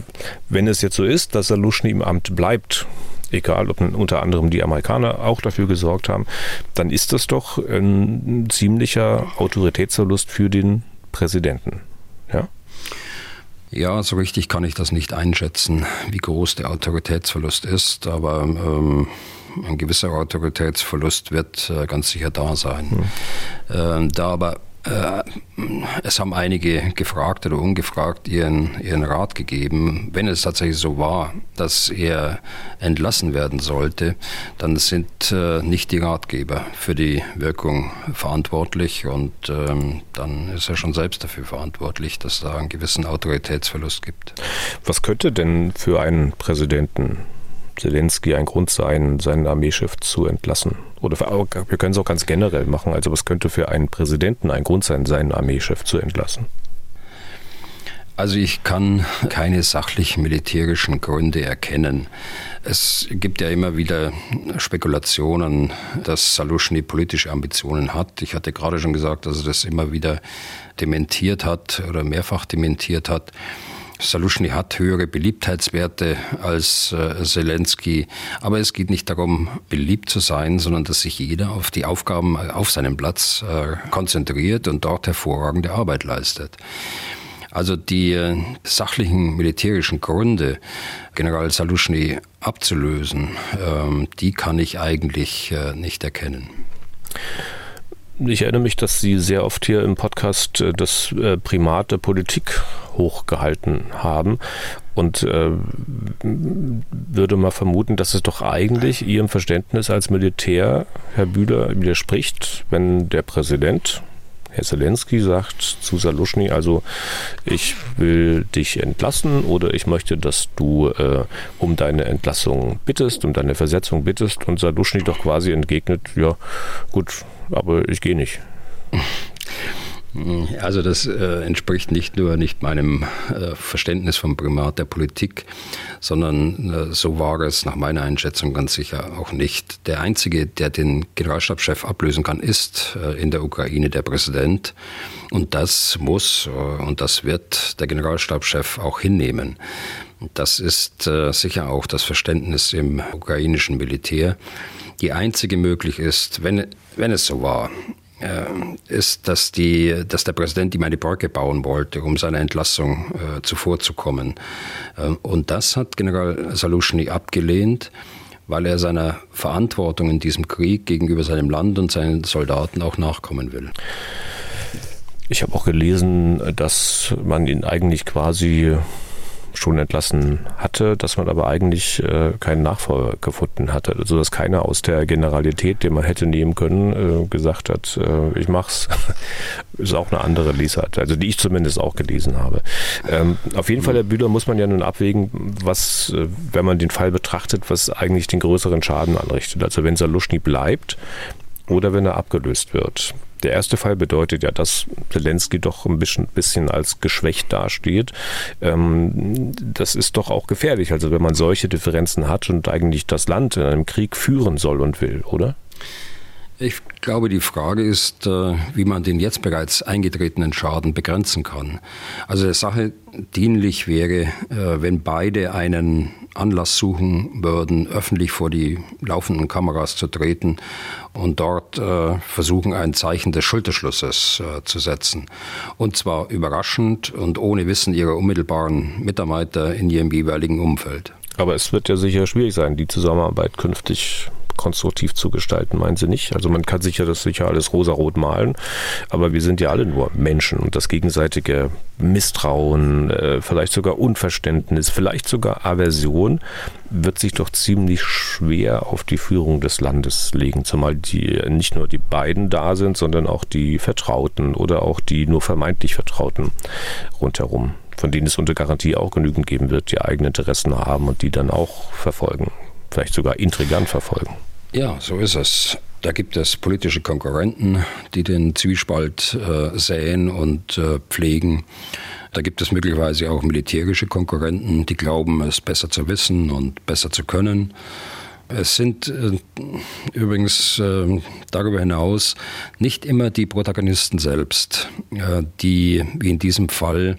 wenn es jetzt so ist, dass Saluschny im Amt bleibt, egal ob unter anderem die Amerikaner auch dafür gesorgt haben, dann ist das doch ein ziemlicher Autoritätsverlust für den Präsidenten. Ja? Ja, so richtig kann ich das nicht einschätzen, wie groß der Autoritätsverlust ist, aber ähm, ein gewisser Autoritätsverlust wird äh, ganz sicher da sein. Hm. Äh, da aber es haben einige gefragt oder ungefragt ihren, ihren Rat gegeben. Wenn es tatsächlich so war, dass er entlassen werden sollte, dann sind äh, nicht die Ratgeber für die Wirkung verantwortlich und ähm, dann ist er schon selbst dafür verantwortlich, dass da einen gewissen Autoritätsverlust gibt. Was könnte denn für einen Präsidenten Zelensky ein Grund sein, seinen Armeechef zu entlassen? Oder wir können es auch ganz generell machen. Also was könnte für einen Präsidenten ein Grund sein, seinen Armeechef zu entlassen? Also ich kann keine sachlich militärischen Gründe erkennen. Es gibt ja immer wieder Spekulationen, dass Saluschny politische Ambitionen hat. Ich hatte gerade schon gesagt, dass er das immer wieder dementiert hat oder mehrfach dementiert hat. Saluschny hat höhere Beliebtheitswerte als äh, Zelensky, aber es geht nicht darum, beliebt zu sein, sondern dass sich jeder auf die Aufgaben äh, auf seinem Platz äh, konzentriert und dort hervorragende Arbeit leistet. Also die äh, sachlichen militärischen Gründe, General Saluschny abzulösen, ähm, die kann ich eigentlich äh, nicht erkennen. Ich erinnere mich, dass Sie sehr oft hier im Podcast äh, das äh, Primat der Politik hochgehalten haben. Und äh, würde mal vermuten, dass es doch eigentlich Ihrem Verständnis als Militär, Herr Bühler, widerspricht, wenn der Präsident, Herr Zelensky, sagt zu Saluschny, also ich will dich entlassen oder ich möchte, dass du äh, um deine Entlassung bittest, um deine Versetzung bittest. Und Saluschny doch quasi entgegnet, ja gut, aber ich gehe nicht. *laughs* Also das äh, entspricht nicht nur nicht meinem äh, Verständnis vom Primat der Politik, sondern äh, so war es nach meiner Einschätzung ganz sicher auch nicht. Der Einzige, der den Generalstabschef ablösen kann, ist äh, in der Ukraine der Präsident. Und das muss äh, und das wird der Generalstabschef auch hinnehmen. Das ist äh, sicher auch das Verständnis im ukrainischen Militär. Die einzige möglich ist, wenn, wenn es so war, äh, ist, dass, die, dass der Präsident ihm eine Brücke bauen wollte, um seiner Entlassung äh, zuvorzukommen. Äh, und das hat General Saluschny abgelehnt, weil er seiner Verantwortung in diesem Krieg gegenüber seinem Land und seinen Soldaten auch nachkommen will. Ich habe auch gelesen, dass man ihn eigentlich quasi schon entlassen hatte, dass man aber eigentlich äh, keinen Nachfolger gefunden hatte. Also dass keiner aus der Generalität, den man hätte nehmen können, äh, gesagt hat, äh, ich mach's. *laughs* ist auch eine andere Lesart, also die ich zumindest auch gelesen habe. Ähm, auf jeden Fall, Herr Bühler, muss man ja nun abwägen, was, äh, wenn man den Fall betrachtet, was eigentlich den größeren Schaden anrichtet. Also wenn Saluschny bleibt, oder wenn er abgelöst wird. Der erste Fall bedeutet ja, dass Zelensky doch ein bisschen, bisschen als geschwächt dasteht. Ähm, das ist doch auch gefährlich, also wenn man solche Differenzen hat und eigentlich das Land in einem Krieg führen soll und will, oder? Ich glaube, die Frage ist, äh, wie man den jetzt bereits eingetretenen Schaden begrenzen kann. Also der Sache dienlich wäre, äh, wenn beide einen Anlass suchen würden, öffentlich vor die laufenden Kameras zu treten und dort äh, versuchen, ein Zeichen des Schulterschlusses zu setzen. Und zwar überraschend und ohne Wissen ihrer unmittelbaren Mitarbeiter in ihrem jeweiligen Umfeld. Aber es wird ja sicher schwierig sein, die Zusammenarbeit künftig konstruktiv zu gestalten, meinen Sie nicht? Also man kann sicher das sicher alles rosarot malen, aber wir sind ja alle nur Menschen und das gegenseitige Misstrauen, äh, vielleicht sogar Unverständnis, vielleicht sogar Aversion wird sich doch ziemlich schwer auf die Führung des Landes legen, zumal die nicht nur die beiden da sind, sondern auch die Vertrauten oder auch die nur vermeintlich Vertrauten rundherum, von denen es unter Garantie auch genügend geben wird, die eigene Interessen haben und die dann auch verfolgen, vielleicht sogar intrigant verfolgen. Ja, so ist es. Da gibt es politische Konkurrenten, die den Zwiespalt äh, säen und äh, pflegen. Da gibt es möglicherweise auch militärische Konkurrenten, die glauben, es besser zu wissen und besser zu können. Es sind äh, übrigens äh, darüber hinaus nicht immer die Protagonisten selbst, äh, die wie in diesem Fall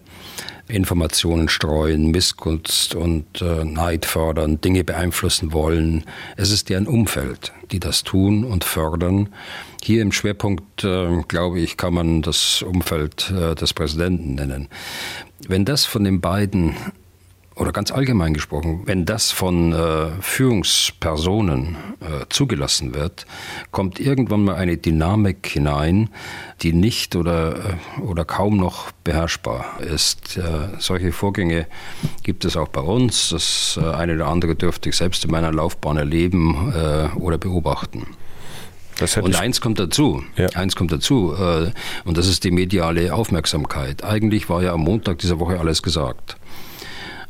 Informationen streuen, Missgunst und äh, Neid fördern, Dinge beeinflussen wollen. Es ist deren Umfeld, die das tun und fördern. Hier im Schwerpunkt, äh, glaube ich, kann man das Umfeld äh, des Präsidenten nennen. Wenn das von den beiden oder ganz allgemein gesprochen, wenn das von äh, Führungspersonen äh, zugelassen wird, kommt irgendwann mal eine Dynamik hinein, die nicht oder, äh, oder kaum noch beherrschbar ist. Äh, solche Vorgänge gibt es auch bei uns. Das äh, eine oder andere dürfte ich selbst in meiner Laufbahn erleben äh, oder beobachten. und eins kommt dazu, ja. eins kommt dazu, und das ist die mediale Aufmerksamkeit. Eigentlich war ja am Montag dieser Woche alles gesagt.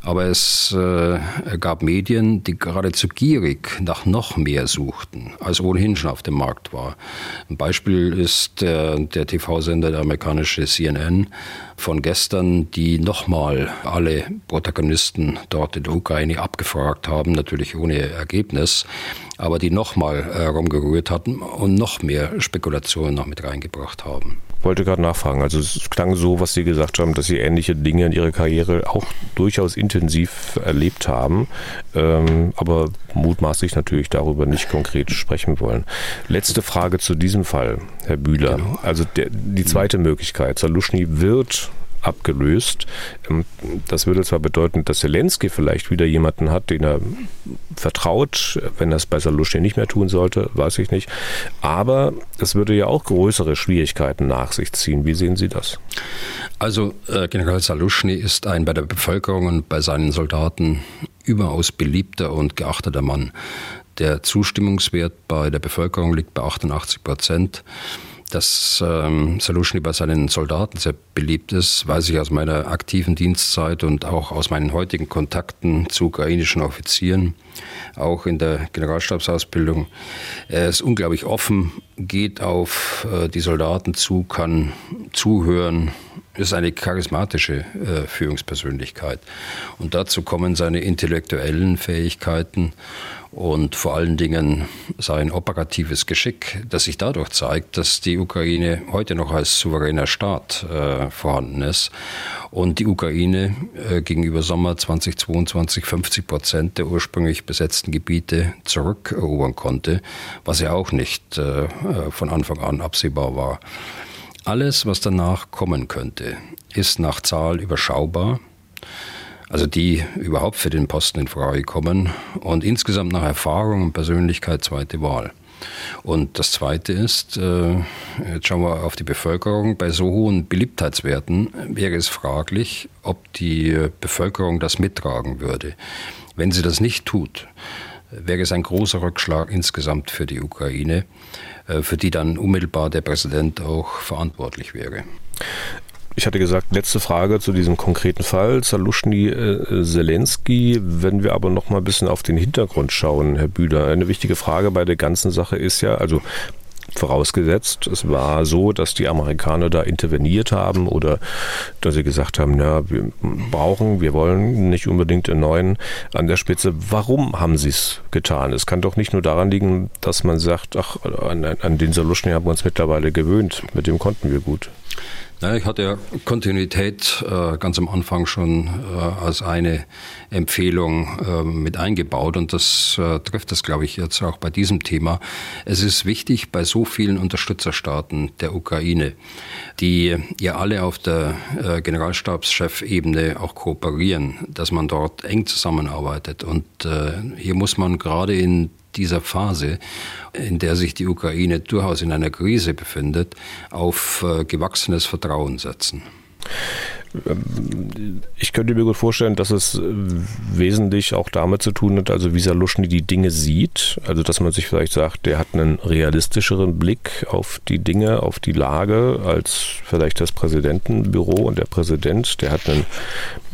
Aber es äh, gab Medien, die geradezu gierig nach noch mehr suchten, als ohnehin schon auf dem Markt war. Ein Beispiel ist der, der TV-Sender, der amerikanische CNN, von gestern, die nochmal alle Protagonisten dort in der Ukraine abgefragt haben, natürlich ohne Ergebnis, aber die nochmal äh, rumgerührt hatten und noch mehr Spekulationen noch mit reingebracht haben wollte gerade nachfragen. Also es klang so, was Sie gesagt haben, dass Sie ähnliche Dinge in Ihrer Karriere auch durchaus intensiv erlebt haben, ähm, aber mutmaßlich natürlich darüber nicht konkret sprechen wollen. Letzte Frage zu diesem Fall, Herr Bühler. Genau. Also der, die zweite Möglichkeit, Saluschny wird abgelöst. Ähm, das würde zwar bedeuten, dass Zelensky vielleicht wieder jemanden hat, den er vertraut, wenn er es bei Saluschny nicht mehr tun sollte, weiß ich nicht. Aber es würde ja auch größere Schwierigkeiten nach sich ziehen. Wie sehen Sie das? Also äh, General Saluschny ist ein bei der Bevölkerung und bei seinen Soldaten überaus beliebter und geachteter Mann. Der Zustimmungswert bei der Bevölkerung liegt bei 88 Prozent. Dass ähm, Salushny bei seinen Soldaten sehr beliebt ist, weiß ich aus meiner aktiven Dienstzeit und auch aus meinen heutigen Kontakten zu ukrainischen Offizieren, auch in der Generalstabsausbildung. Er ist unglaublich offen, geht auf äh, die Soldaten zu, kann zuhören, ist eine charismatische äh, Führungspersönlichkeit. Und dazu kommen seine intellektuellen Fähigkeiten und vor allen Dingen sein operatives Geschick, das sich dadurch zeigt, dass die Ukraine heute noch als souveräner Staat äh, vorhanden ist und die Ukraine äh, gegenüber Sommer 2022 50 Prozent der ursprünglich besetzten Gebiete zurückerobern konnte, was ja auch nicht äh, äh von Anfang an absehbar war. Alles, was danach kommen könnte, ist nach Zahl überschaubar also die überhaupt für den Posten in Frage kommen und insgesamt nach Erfahrung und Persönlichkeit zweite Wahl. Und das Zweite ist, äh, jetzt schauen wir auf die Bevölkerung, bei so hohen Beliebtheitswerten wäre es fraglich, ob die Bevölkerung das mittragen würde. Wenn sie das nicht tut, wäre es ein großer Rückschlag insgesamt für die Ukraine, äh, für die dann unmittelbar der Präsident auch verantwortlich wäre. Ich hatte gesagt, letzte Frage zu diesem konkreten Fall, Zaluschny äh, Zelensky. Wenn wir aber noch mal ein bisschen auf den Hintergrund schauen, Herr Bühler, eine wichtige Frage bei der ganzen Sache ist ja, also vorausgesetzt, es war so, dass die Amerikaner da interveniert haben oder dass sie gesagt haben, ja, wir brauchen, wir wollen nicht unbedingt einen neuen an der Spitze. Warum haben sie es getan? Es kann doch nicht nur daran liegen, dass man sagt, ach, an, an den Solution haben wir uns mittlerweile gewöhnt, mit dem konnten wir gut. Ja, ich hatte ja Kontinuität äh, ganz am Anfang schon äh, als eine Empfehlung äh, mit eingebaut und das äh, trifft das, glaube ich, jetzt auch bei diesem Thema. Es ist wichtig bei so vielen Unterstützerstaaten der Ukraine, die ja alle auf der äh, Generalstabschefebene auch kooperieren, dass man dort eng zusammenarbeitet. Und äh, hier muss man gerade in dieser Phase, in der sich die Ukraine durchaus in einer Krise befindet, auf äh, gewachsenes Vertrauen setzen. Ich könnte mir gut vorstellen, dass es äh, wesentlich auch damit zu tun hat, also wie Saluschny die Dinge sieht. Also dass man sich vielleicht sagt, der hat einen realistischeren Blick auf die Dinge, auf die Lage als vielleicht das Präsidentenbüro und der Präsident. Der hat einen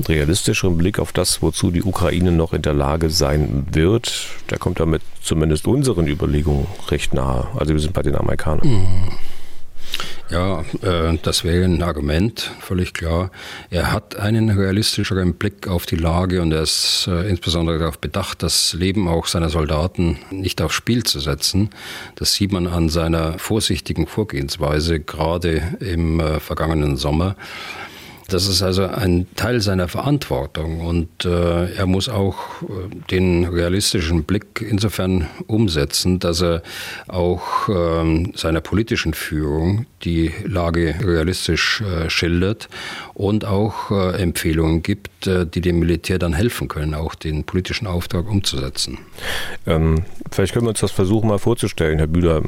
realistischeren Blick auf das, wozu die Ukraine noch in der Lage sein wird. Der kommt damit zumindest unseren Überlegungen recht nahe. Also wir sind bei den Amerikanern. Mhm. Ja, äh, das wäre ein Argument, völlig klar. Er hat einen realistischeren Blick auf die Lage und er ist äh, insbesondere darauf bedacht, das Leben auch seiner Soldaten nicht aufs Spiel zu setzen. Das sieht man an seiner vorsichtigen Vorgehensweise, gerade im äh, vergangenen Sommer. Das ist also ein Teil seiner Verantwortung und äh, er muss auch äh, den realistischen Blick insofern umsetzen, dass er auch äh, seiner politischen Führung die Lage realistisch äh, schildert und auch äh, Empfehlungen gibt, äh, die dem Militär dann helfen können, auch den politischen Auftrag umzusetzen. Ähm, vielleicht können wir uns das versuchen mal vorzustellen, Herr Bühler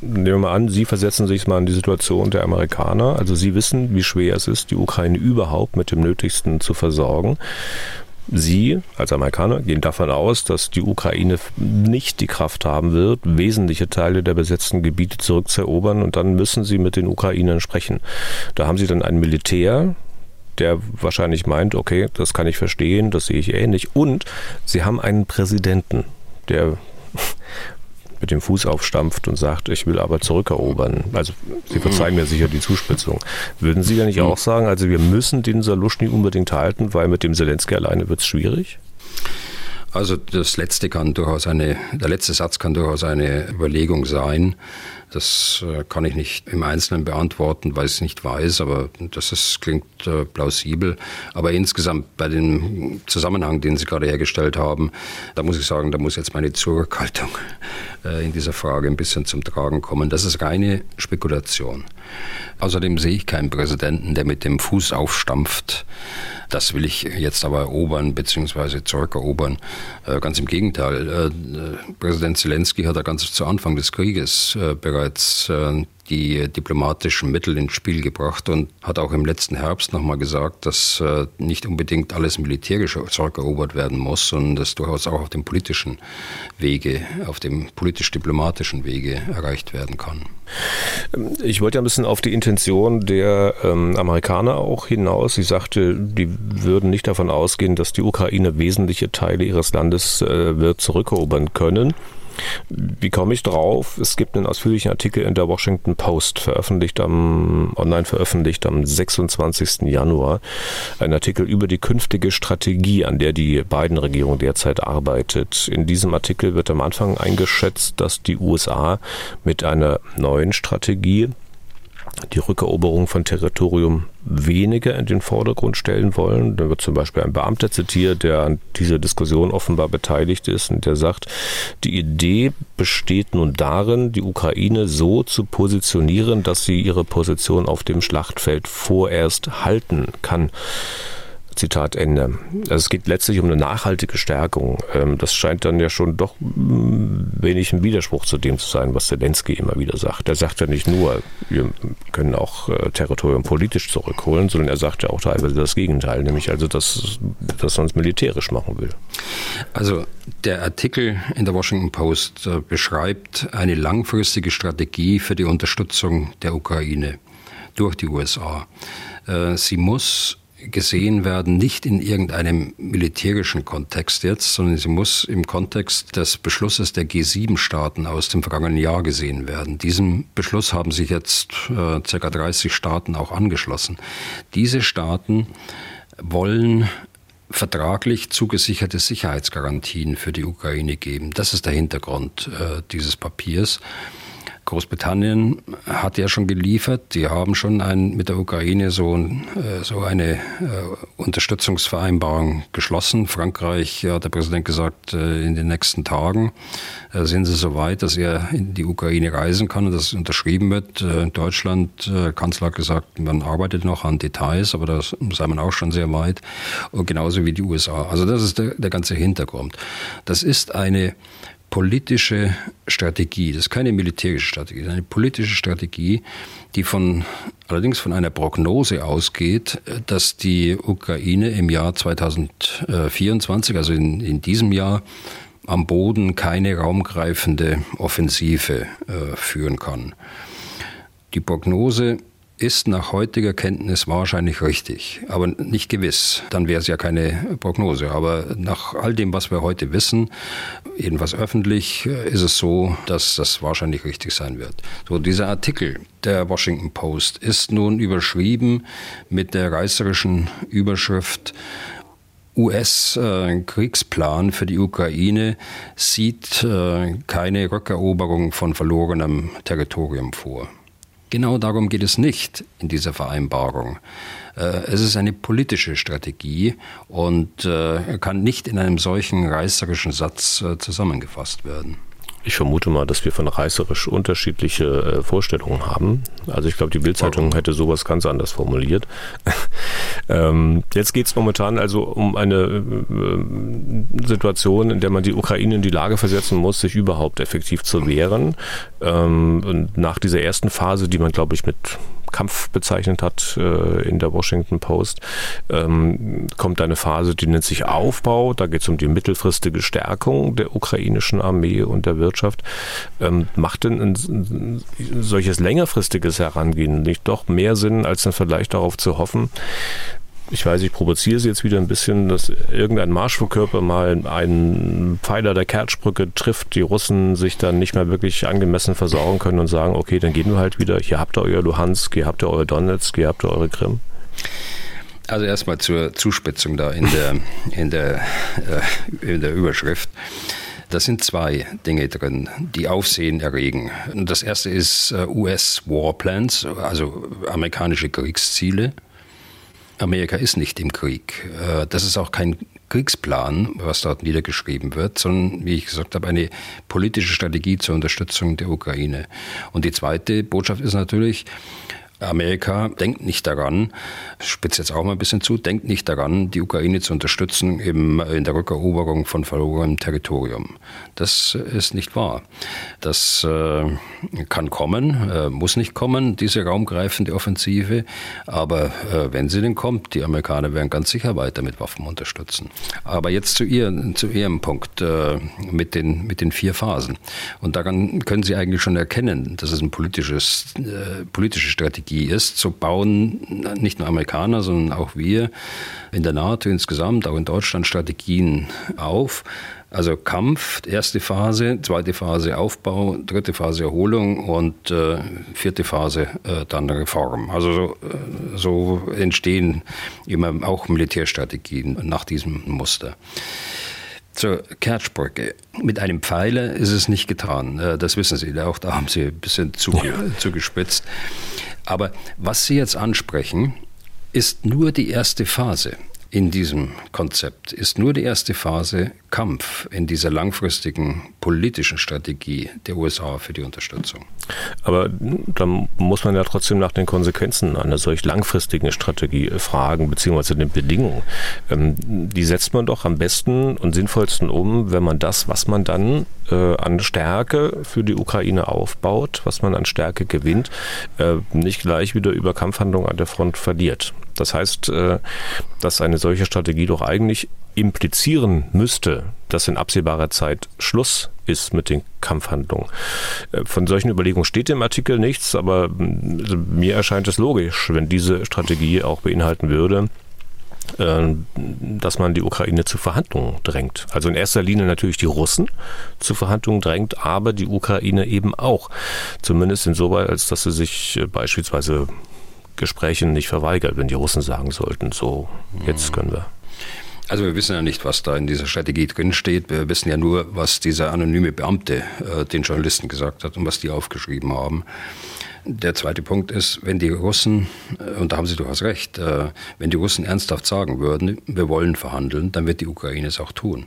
nehmen wir mal an, Sie versetzen sich mal in die Situation der Amerikaner. Also Sie wissen, wie schwer es ist, die Ukraine überhaupt mit dem Nötigsten zu versorgen. Sie als Amerikaner gehen davon aus, dass die Ukraine nicht die Kraft haben wird, wesentliche Teile der besetzten Gebiete zurückzuerobern und dann müssen Sie mit den Ukrainern sprechen. Da haben Sie dann ein Militär, der wahrscheinlich meint, okay, das kann ich verstehen, das sehe ich ähnlich. Und Sie haben einen Präsidenten, der mit dem Fuß aufstampft und sagt, ich will aber zurückerobern. Also Sie verzeihen mir sicher die Zuspitzung. Würden Sie ja nicht auch sagen, also wir müssen den Saluschny unbedingt halten, weil mit dem Zelensky alleine wird es schwierig? Also das letzte kann durchaus eine, der letzte Satz kann durchaus eine Überlegung sein. Das äh, kann ich nicht im Einzelnen beantworten, weil ich es nicht weiß, aber das ist, klingt äh, plausibel. Aber insgesamt bei dem Zusammenhang, den Sie gerade hergestellt haben, da muss ich sagen, da muss jetzt meine Zurückhaltung äh, in dieser Frage ein bisschen zum Tragen kommen. Das ist reine Spekulation. Außerdem sehe ich keinen Präsidenten, der mit dem Fuß aufstampft. Das will ich jetzt aber erobern bzw. zurückerobern. Ganz im Gegenteil. Präsident Zelensky hat ja ganz zu Anfang des Krieges bereits äh, die diplomatischen Mittel ins Spiel gebracht und hat auch im letzten Herbst nochmal gesagt, dass äh, nicht unbedingt alles militärisch zurückerobert werden muss, sondern das durchaus auch auf dem politischen Wege, auf dem politisch-diplomatischen Wege erreicht werden kann. Ich wollte ja ein bisschen auf die Intention der ähm, Amerikaner auch hinaus. Sie sagte, die würden nicht davon ausgehen, dass die Ukraine wesentliche Teile ihres Landes äh, wird zurückerobern können. Wie komme ich drauf? Es gibt einen ausführlichen Artikel in der Washington Post, veröffentlicht am, online veröffentlicht am 26. Januar. Ein Artikel über die künftige Strategie, an der die Biden-Regierung derzeit arbeitet. In diesem Artikel wird am Anfang eingeschätzt, dass die USA mit einer neuen Strategie die Rückeroberung von Territorium weniger in den Vordergrund stellen wollen. Da wird zum Beispiel ein Beamter zitiert, der an dieser Diskussion offenbar beteiligt ist und der sagt, die Idee besteht nun darin, die Ukraine so zu positionieren, dass sie ihre Position auf dem Schlachtfeld vorerst halten kann. Zitat Ende. Also es geht letztlich um eine nachhaltige Stärkung. Ähm, das scheint dann ja schon doch mm, wenig ein Widerspruch zu dem zu sein, was Zelensky immer wieder sagt. Er sagt ja nicht nur, wir können auch äh, Territorium politisch zurückholen, sondern er sagt ja auch teilweise das Gegenteil, nämlich also, dass, dass er uns militärisch machen will. Also der Artikel in der Washington Post äh, beschreibt eine langfristige Strategie für die Unterstützung der Ukraine durch die USA. Äh, sie muss gesehen werden, nicht in irgendeinem militärischen Kontext jetzt, sondern sie muss im Kontext des Beschlusses der G7-Staaten aus dem vergangenen Jahr gesehen werden. Diesem Beschluss haben sich jetzt äh, ca. 30 Staaten auch angeschlossen. Diese Staaten wollen vertraglich zugesicherte Sicherheitsgarantien für die Ukraine geben. Das ist der Hintergrund äh, dieses Papiers. Großbritannien hat ja schon geliefert. Die haben schon ein, mit der Ukraine so, äh, so eine äh, Unterstützungsvereinbarung geschlossen. Frankreich hat der Präsident gesagt, äh, in den nächsten Tagen sind sie so weit, dass er in die Ukraine reisen kann und das unterschrieben wird. Deutschland, Kanzler hat gesagt, man arbeitet noch an Details, aber da sei man auch schon sehr weit. Und genauso wie die USA. Also das ist der, der ganze Hintergrund. Das ist eine politische Strategie, das ist keine militärische Strategie, eine politische Strategie, die von, allerdings von einer Prognose ausgeht, dass die Ukraine im Jahr 2024, also in, in diesem Jahr, am Boden keine raumgreifende Offensive äh, führen kann. Die Prognose ist nach heutiger Kenntnis wahrscheinlich richtig, aber nicht gewiss. Dann wäre es ja keine Prognose. Aber nach all dem, was wir heute wissen, jedenfalls öffentlich, ist es so, dass das wahrscheinlich richtig sein wird. So, dieser Artikel der Washington Post ist nun überschrieben mit der reißerischen Überschrift US-Kriegsplan für die Ukraine sieht äh, keine Rückeroberung von verlorenem Territorium vor. Genau darum geht es nicht in dieser Vereinbarung. Äh, es ist eine politische Strategie und äh, kann nicht in einem solchen reißerischen Satz äh, zusammengefasst werden. Ich vermute mal, dass wir von reißerisch unterschiedliche äh, Vorstellungen haben. Also ich glaube, die Bildzeitung hätte sowas ganz anders formuliert. *laughs* ähm, jetzt geht es momentan also um eine äh, Situation, in der man die Ukraine in die Lage versetzen muss, sich überhaupt effektiv zu wehren. Ähm, und nach dieser ersten Phase, die man, glaube ich, mit Kampf bezeichnet hat äh, in der Washington Post, ähm, kommt eine Phase, die nennt sich Aufbau. Da geht es um die mittelfristige Stärkung der ukrainischen Armee und der Wirtschaft. Ähm, macht denn ein, solches längerfristiges Herangehen nicht doch mehr Sinn, als dann vielleicht darauf zu hoffen, ich weiß, ich provoziere Sie jetzt wieder ein bisschen, dass irgendein Marschflugkörper mal einen Pfeiler der Kertschbrücke trifft, die Russen sich dann nicht mehr wirklich angemessen versorgen können und sagen, okay, dann gehen wir halt wieder, hier habt ihr euer Luhansk, hier habt ihr euer Donetsk, hier habt ihr eure Krim? Also erstmal zur Zuspitzung da in der, in der, äh, in der Überschrift. Da sind zwei Dinge drin, die Aufsehen erregen. Das erste ist äh, US Warplans, also amerikanische Kriegsziele. Amerika ist nicht im Krieg. Äh, das ist auch kein Kriegsplan, was dort niedergeschrieben wird, sondern, wie ich gesagt habe, eine politische Strategie zur Unterstützung der Ukraine. Und die zweite Botschaft ist natürlich, Amerika denkt nicht daran, spitze jetzt auch mal ein bisschen zu, denkt nicht daran, die Ukraine zu unterstützen im, in der Rückeroberung von verlorenem Territorium. Das ist nicht wahr. Das äh, kann kommen, äh, muss nicht kommen, diese raumgreifende Offensive. Aber äh, wenn sie denn kommt, die Amerikaner werden ganz sicher weiter mit Waffen unterstützen. Aber jetzt zu, ihr, zu Ihrem Punkt äh, mit, den, mit den vier Phasen. Und daran können Sie eigentlich schon erkennen, dass es eine äh, politische Strategie ist, zu bauen, nicht nur Amerikaner, sondern auch wir in der NATO insgesamt, auch in Deutschland Strategien auf also Kampf, erste Phase, zweite Phase Aufbau, dritte Phase Erholung und äh, vierte Phase äh, dann Reform. Also so, äh, so entstehen immer auch Militärstrategien nach diesem Muster. Zur Kertschbrücke. Mit einem Pfeiler ist es nicht getan. Äh, das wissen Sie. Auch da haben Sie ein bisschen zu, *laughs* zugespitzt. Aber was Sie jetzt ansprechen, ist nur die erste Phase in diesem Konzept ist nur die erste Phase Kampf in dieser langfristigen politischen Strategie der USA für die Unterstützung. Aber da muss man ja trotzdem nach den Konsequenzen einer solch langfristigen Strategie äh, fragen, beziehungsweise den Bedingungen. Ähm, die setzt man doch am besten und sinnvollsten um, wenn man das, was man dann äh, an Stärke für die Ukraine aufbaut, was man an Stärke gewinnt, äh, nicht gleich wieder über Kampfhandlungen an der Front verliert. Das heißt, dass eine solche Strategie doch eigentlich implizieren müsste, dass in absehbarer Zeit Schluss ist mit den Kampfhandlungen. Äh, von solchen Überlegungen steht im Artikel nichts, aber also mir erscheint es logisch, wenn diese Strategie auch beinhalten würde, äh, dass man die Ukraine zu Verhandlungen drängt. Also in erster Linie natürlich die Russen zu Verhandlungen drängt, aber die Ukraine eben auch. Zumindest insoweit, als dass sie sich beispielsweise Gesprächen nicht verweigert, wenn die Russen sagen sollten, so, jetzt können wir. Also wir wissen ja nicht, was da in dieser Strategie drinsteht. Wir wissen ja nur, was dieser anonyme Beamte äh, den Journalisten gesagt hat und was die aufgeschrieben haben. Der zweite Punkt ist, wenn die Russen, äh, und da haben Sie durchaus recht, äh, wenn die Russen ernsthaft sagen würden, wir wollen verhandeln, dann wird die Ukraine es auch tun.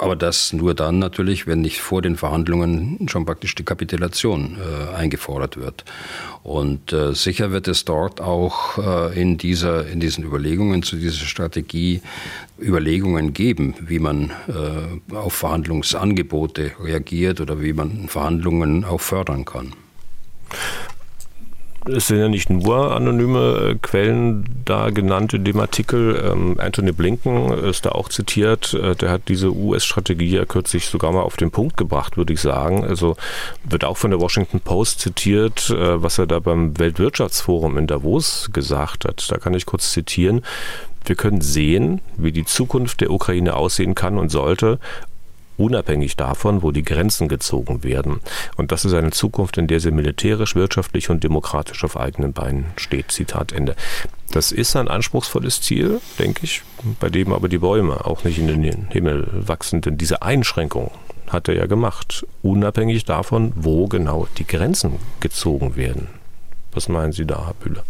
Aber das nur dann natürlich, wenn nicht vor den Verhandlungen schon praktisch die Kapitulation äh, eingefordert wird. Und äh, sicher wird es dort auch äh, in, dieser, in diesen Überlegungen zu dieser Strategie Überlegungen geben, wie man äh, auf Verhandlungsangebote reagiert oder wie man Verhandlungen auch fördern kann es sind ja nicht nur anonyme äh, Quellen da genannt in dem Artikel. Ähm, Anthony Blinken ist da auch zitiert. Äh, der hat diese US-Strategie ja kürzlich sogar mal auf den Punkt gebracht, würde ich sagen. Also wird auch von der Washington Post zitiert, äh, was er da beim Weltwirtschaftsforum in Davos gesagt hat. Da kann ich kurz zitieren. Wir können sehen, wie die Zukunft der Ukraine aussehen kann und sollte, unabhängig davon, wo die Grenzen gezogen werden. Und das ist eine Zukunft, in der sie militärisch, wirtschaftlich und demokratisch auf eigenen Beinen steht. Zitat Ende. Das ist ein anspruchsvolles Ziel, denke ich, bei dem aber die Bäume auch nicht in den Himmel wachsen. Denn diese Einschränkung hat er ja gemacht, unabhängig davon, wo genau die Grenzen gezogen werden. Was meinen Sie da, Herr Bühler?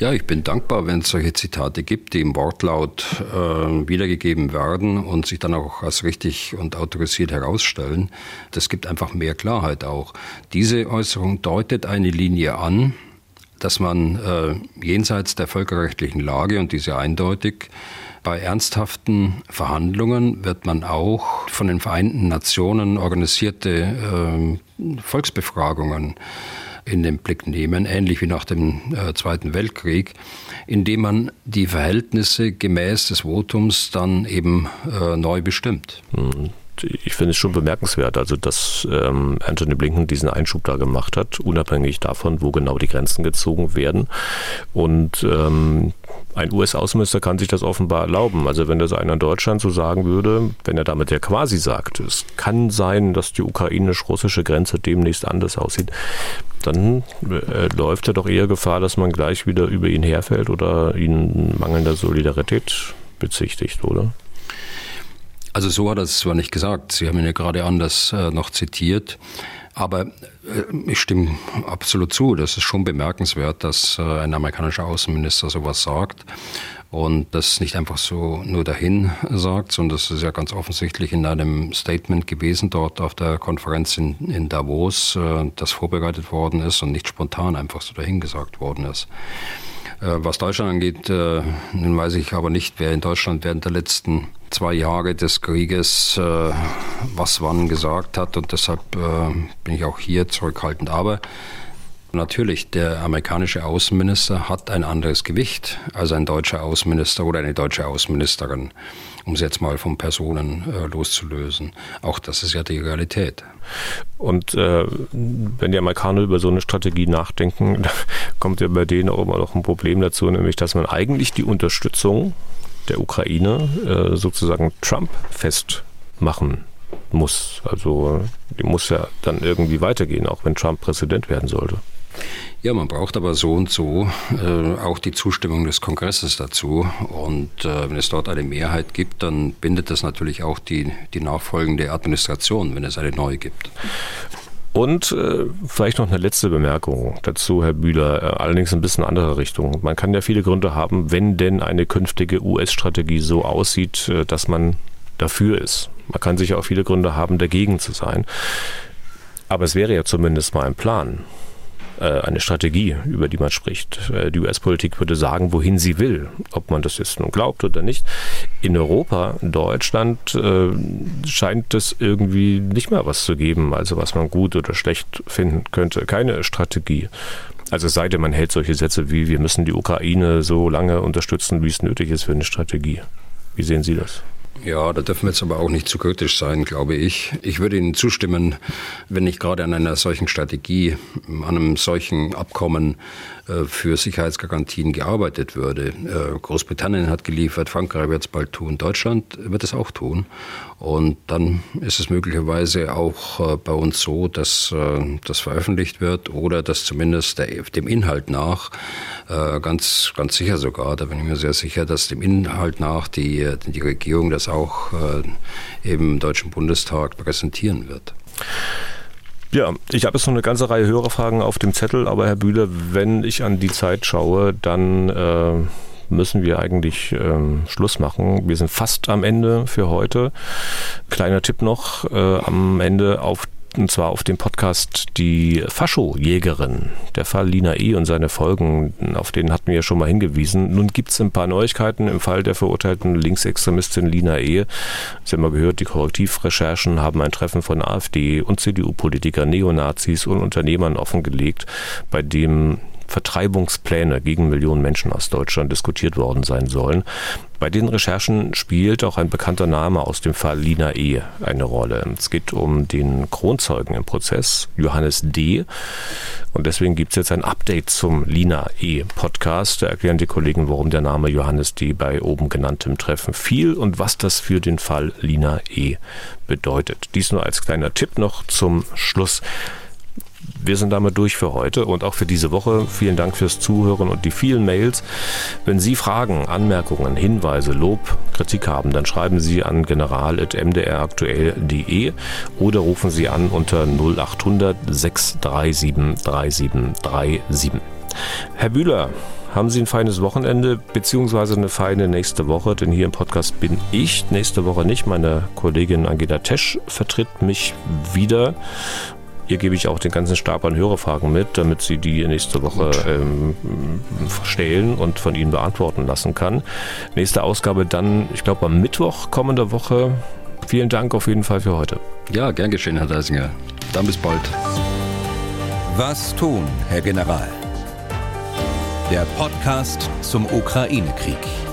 Ja, ich bin dankbar, wenn es solche Zitate gibt, die im Wortlaut äh, wiedergegeben werden und sich dann auch als richtig und autorisiert herausstellen. Das gibt einfach mehr Klarheit auch. Diese Äußerung deutet eine Linie an, dass man äh, jenseits der völkerrechtlichen Lage, und diese eindeutig, bei ernsthaften Verhandlungen wird man auch von den Vereinten Nationen organisierte äh, Volksbefragungen in den Blick nehmen, ähnlich wie nach dem äh, Zweiten Weltkrieg, indem man die Verhältnisse gemäß des Votums dann eben äh, neu bestimmt. Mhm ich finde es schon bemerkenswert, also dass ähm, Anthony Blinken diesen Einschub da gemacht hat, unabhängig davon, wo genau die Grenzen gezogen werden. Und ähm, ein US-Außenminister kann sich das offenbar erlauben. Also wenn das einer in Deutschland so sagen würde, wenn er damit ja quasi sagt, es kann sein, dass die ukrainisch-russische Grenze demnächst anders aussieht, dann äh, läuft er doch eher Gefahr, dass man gleich wieder über ihn herfällt oder ihn mangelnder Solidarität bezichtigt, oder? Also so hat er es zwar nicht gesagt, Sie haben ihn ja gerade anders äh, noch zitiert, aber äh, ich stimme absolut zu, das ist schon bemerkenswert, dass äh, ein amerikanischer Außenminister sowas sagt und das nicht einfach so nur dahin sagt, sondern das ist ja ganz offensichtlich in einem Statement gewesen dort auf der Konferenz in, in Davos, äh, das vorbereitet worden ist und nicht spontan einfach so dahin gesagt worden ist. Äh, was Deutschland angeht, äh, nun weiß ich aber nicht, wer in Deutschland während der letzten zwei Jahre des Krieges äh, was wann gesagt hat und deshalb bin ich auch hier zurückhaltend. Aber Natürlich, der amerikanische Außenminister hat ein anderes Gewicht als ein deutscher Außenminister oder eine deutsche Außenministerin, um es jetzt mal von Personen äh, loszulösen. Auch das ist ja die Realität. Und äh, wenn die Amerikaner über so eine Strategie nachdenken, *laughs* kommt ja bei denen auch immer noch ein Problem dazu, nämlich dass man eigentlich die Unterstützung der Ukraine äh, sozusagen Trump festmachen muss. Also die muss ja dann irgendwie weitergehen, auch wenn Trump Präsident werden sollte. Ja, man braucht aber so und so äh, auch die Zustimmung des Kongresses dazu. Und äh, wenn es dort eine Mehrheit gibt, dann bindet das natürlich auch die, die nachfolgende Administration, wenn es eine neue gibt. Und äh, vielleicht noch eine letzte Bemerkung dazu, Herr Bühler, äh, allerdings ein bisschen andere Richtung. Man kann ja viele Gründe haben, wenn denn eine künftige US-Strategie so aussieht, äh, dass man dafür ist. Man kann sicher auch viele Gründe haben, dagegen zu sein. Aber es wäre ja zumindest mal ein Plan. Äh, eine Strategie, über die man spricht. Äh, die US-Politik würde sagen, wohin sie will, ob man das jetzt nun glaubt oder nicht. In Europa, Deutschland äh, scheint es irgendwie nicht mehr was zu geben, also was man gut oder schlecht finden könnte. Keine Strategie. Also es sei denn, man hält solche Sätze wie, wir müssen die Ukraine so lange unterstützen, wie es nötig ist für eine Strategie. Wie sehen Sie das? Ja, da dürfen wir jetzt aber auch nicht zu kritisch sein, glaube ich. Ich würde Ihnen zustimmen, wenn ich gerade an einer solchen Strategie, an einem solchen Abkommen für Sicherheitsgarantien gearbeitet würde. Äh, Großbritannien hat geliefert, Frankreich wird es bald tun, Deutschland wird es auch tun. Und dann ist es möglicherweise auch äh, bei uns so, dass das veröffentlicht wird oder dass zumindest dem Inhalt nach, ganz, ganz sicher sogar, da bin ich mir sehr sicher, dass dem Inhalt nach die, die Regierung das auch im Deutschen Bundestag präsentieren wird. Ja, ich habe jetzt noch eine ganze Reihe Hörerfragen auf dem Zettel, aber Herr Bühler, wenn ich an die Zeit schaue, dann äh, müssen wir eigentlich ähm, Schluss machen. Wir sind fast am Ende für heute. Kleiner Tipp noch äh, am Ende auf und zwar auf dem Podcast Die Fascho-Jägerin, der Fall Lina E. und seine Folgen, auf den hatten wir ja schon mal hingewiesen. Nun gibt es ein paar Neuigkeiten im Fall der verurteilten Linksextremistin Lina E. Sie haben mal gehört, die Korrektivrecherchen haben ein Treffen von AfD und CDU-Politiker, Neonazis und Unternehmern offengelegt, bei dem Vertreibungspläne gegen Millionen Menschen aus Deutschland diskutiert worden sein sollen. Bei den Recherchen spielt auch ein bekannter Name aus dem Fall Lina E. eine Rolle. Es geht um den Kronzeugen im Prozess, Johannes D. Und deswegen gibt es jetzt ein Update zum Lina E. Podcast. Da erklären die Kollegen, warum der Name Johannes D. bei oben genanntem Treffen fiel und was das für den Fall Lina E. bedeutet. Dies nur als kleiner Tipp noch zum Schluss wir sind damit durch für heute und auch für diese Woche. Vielen Dank fürs Zuhören und die vielen Mails. Wenn Sie Fragen, Anmerkungen, Hinweise, Lob, Kritik haben, dann schreiben Sie an general.mdraktuell.de oder rufen Sie an unter 0800 637 3737. Herr Bühler, haben Sie ein feines Wochenende beziehungsweise eine feine nächste Woche, denn hier im Podcast bin ich nächste Woche nicht. Meine Kollegin Angela Tesch vertritt mich wieder hier gebe ich auch den ganzen Stab an Hörerfragen mit, damit sie die nächste Woche ähm, stellen und von Ihnen beantworten lassen kann. Nächste Ausgabe dann, ich glaube, am Mittwoch kommender Woche. Vielen Dank auf jeden Fall für heute. Ja, gern geschehen, Herr Deisinger. Dann bis bald. Was tun, Herr General? Der Podcast zum Ukraine-Krieg.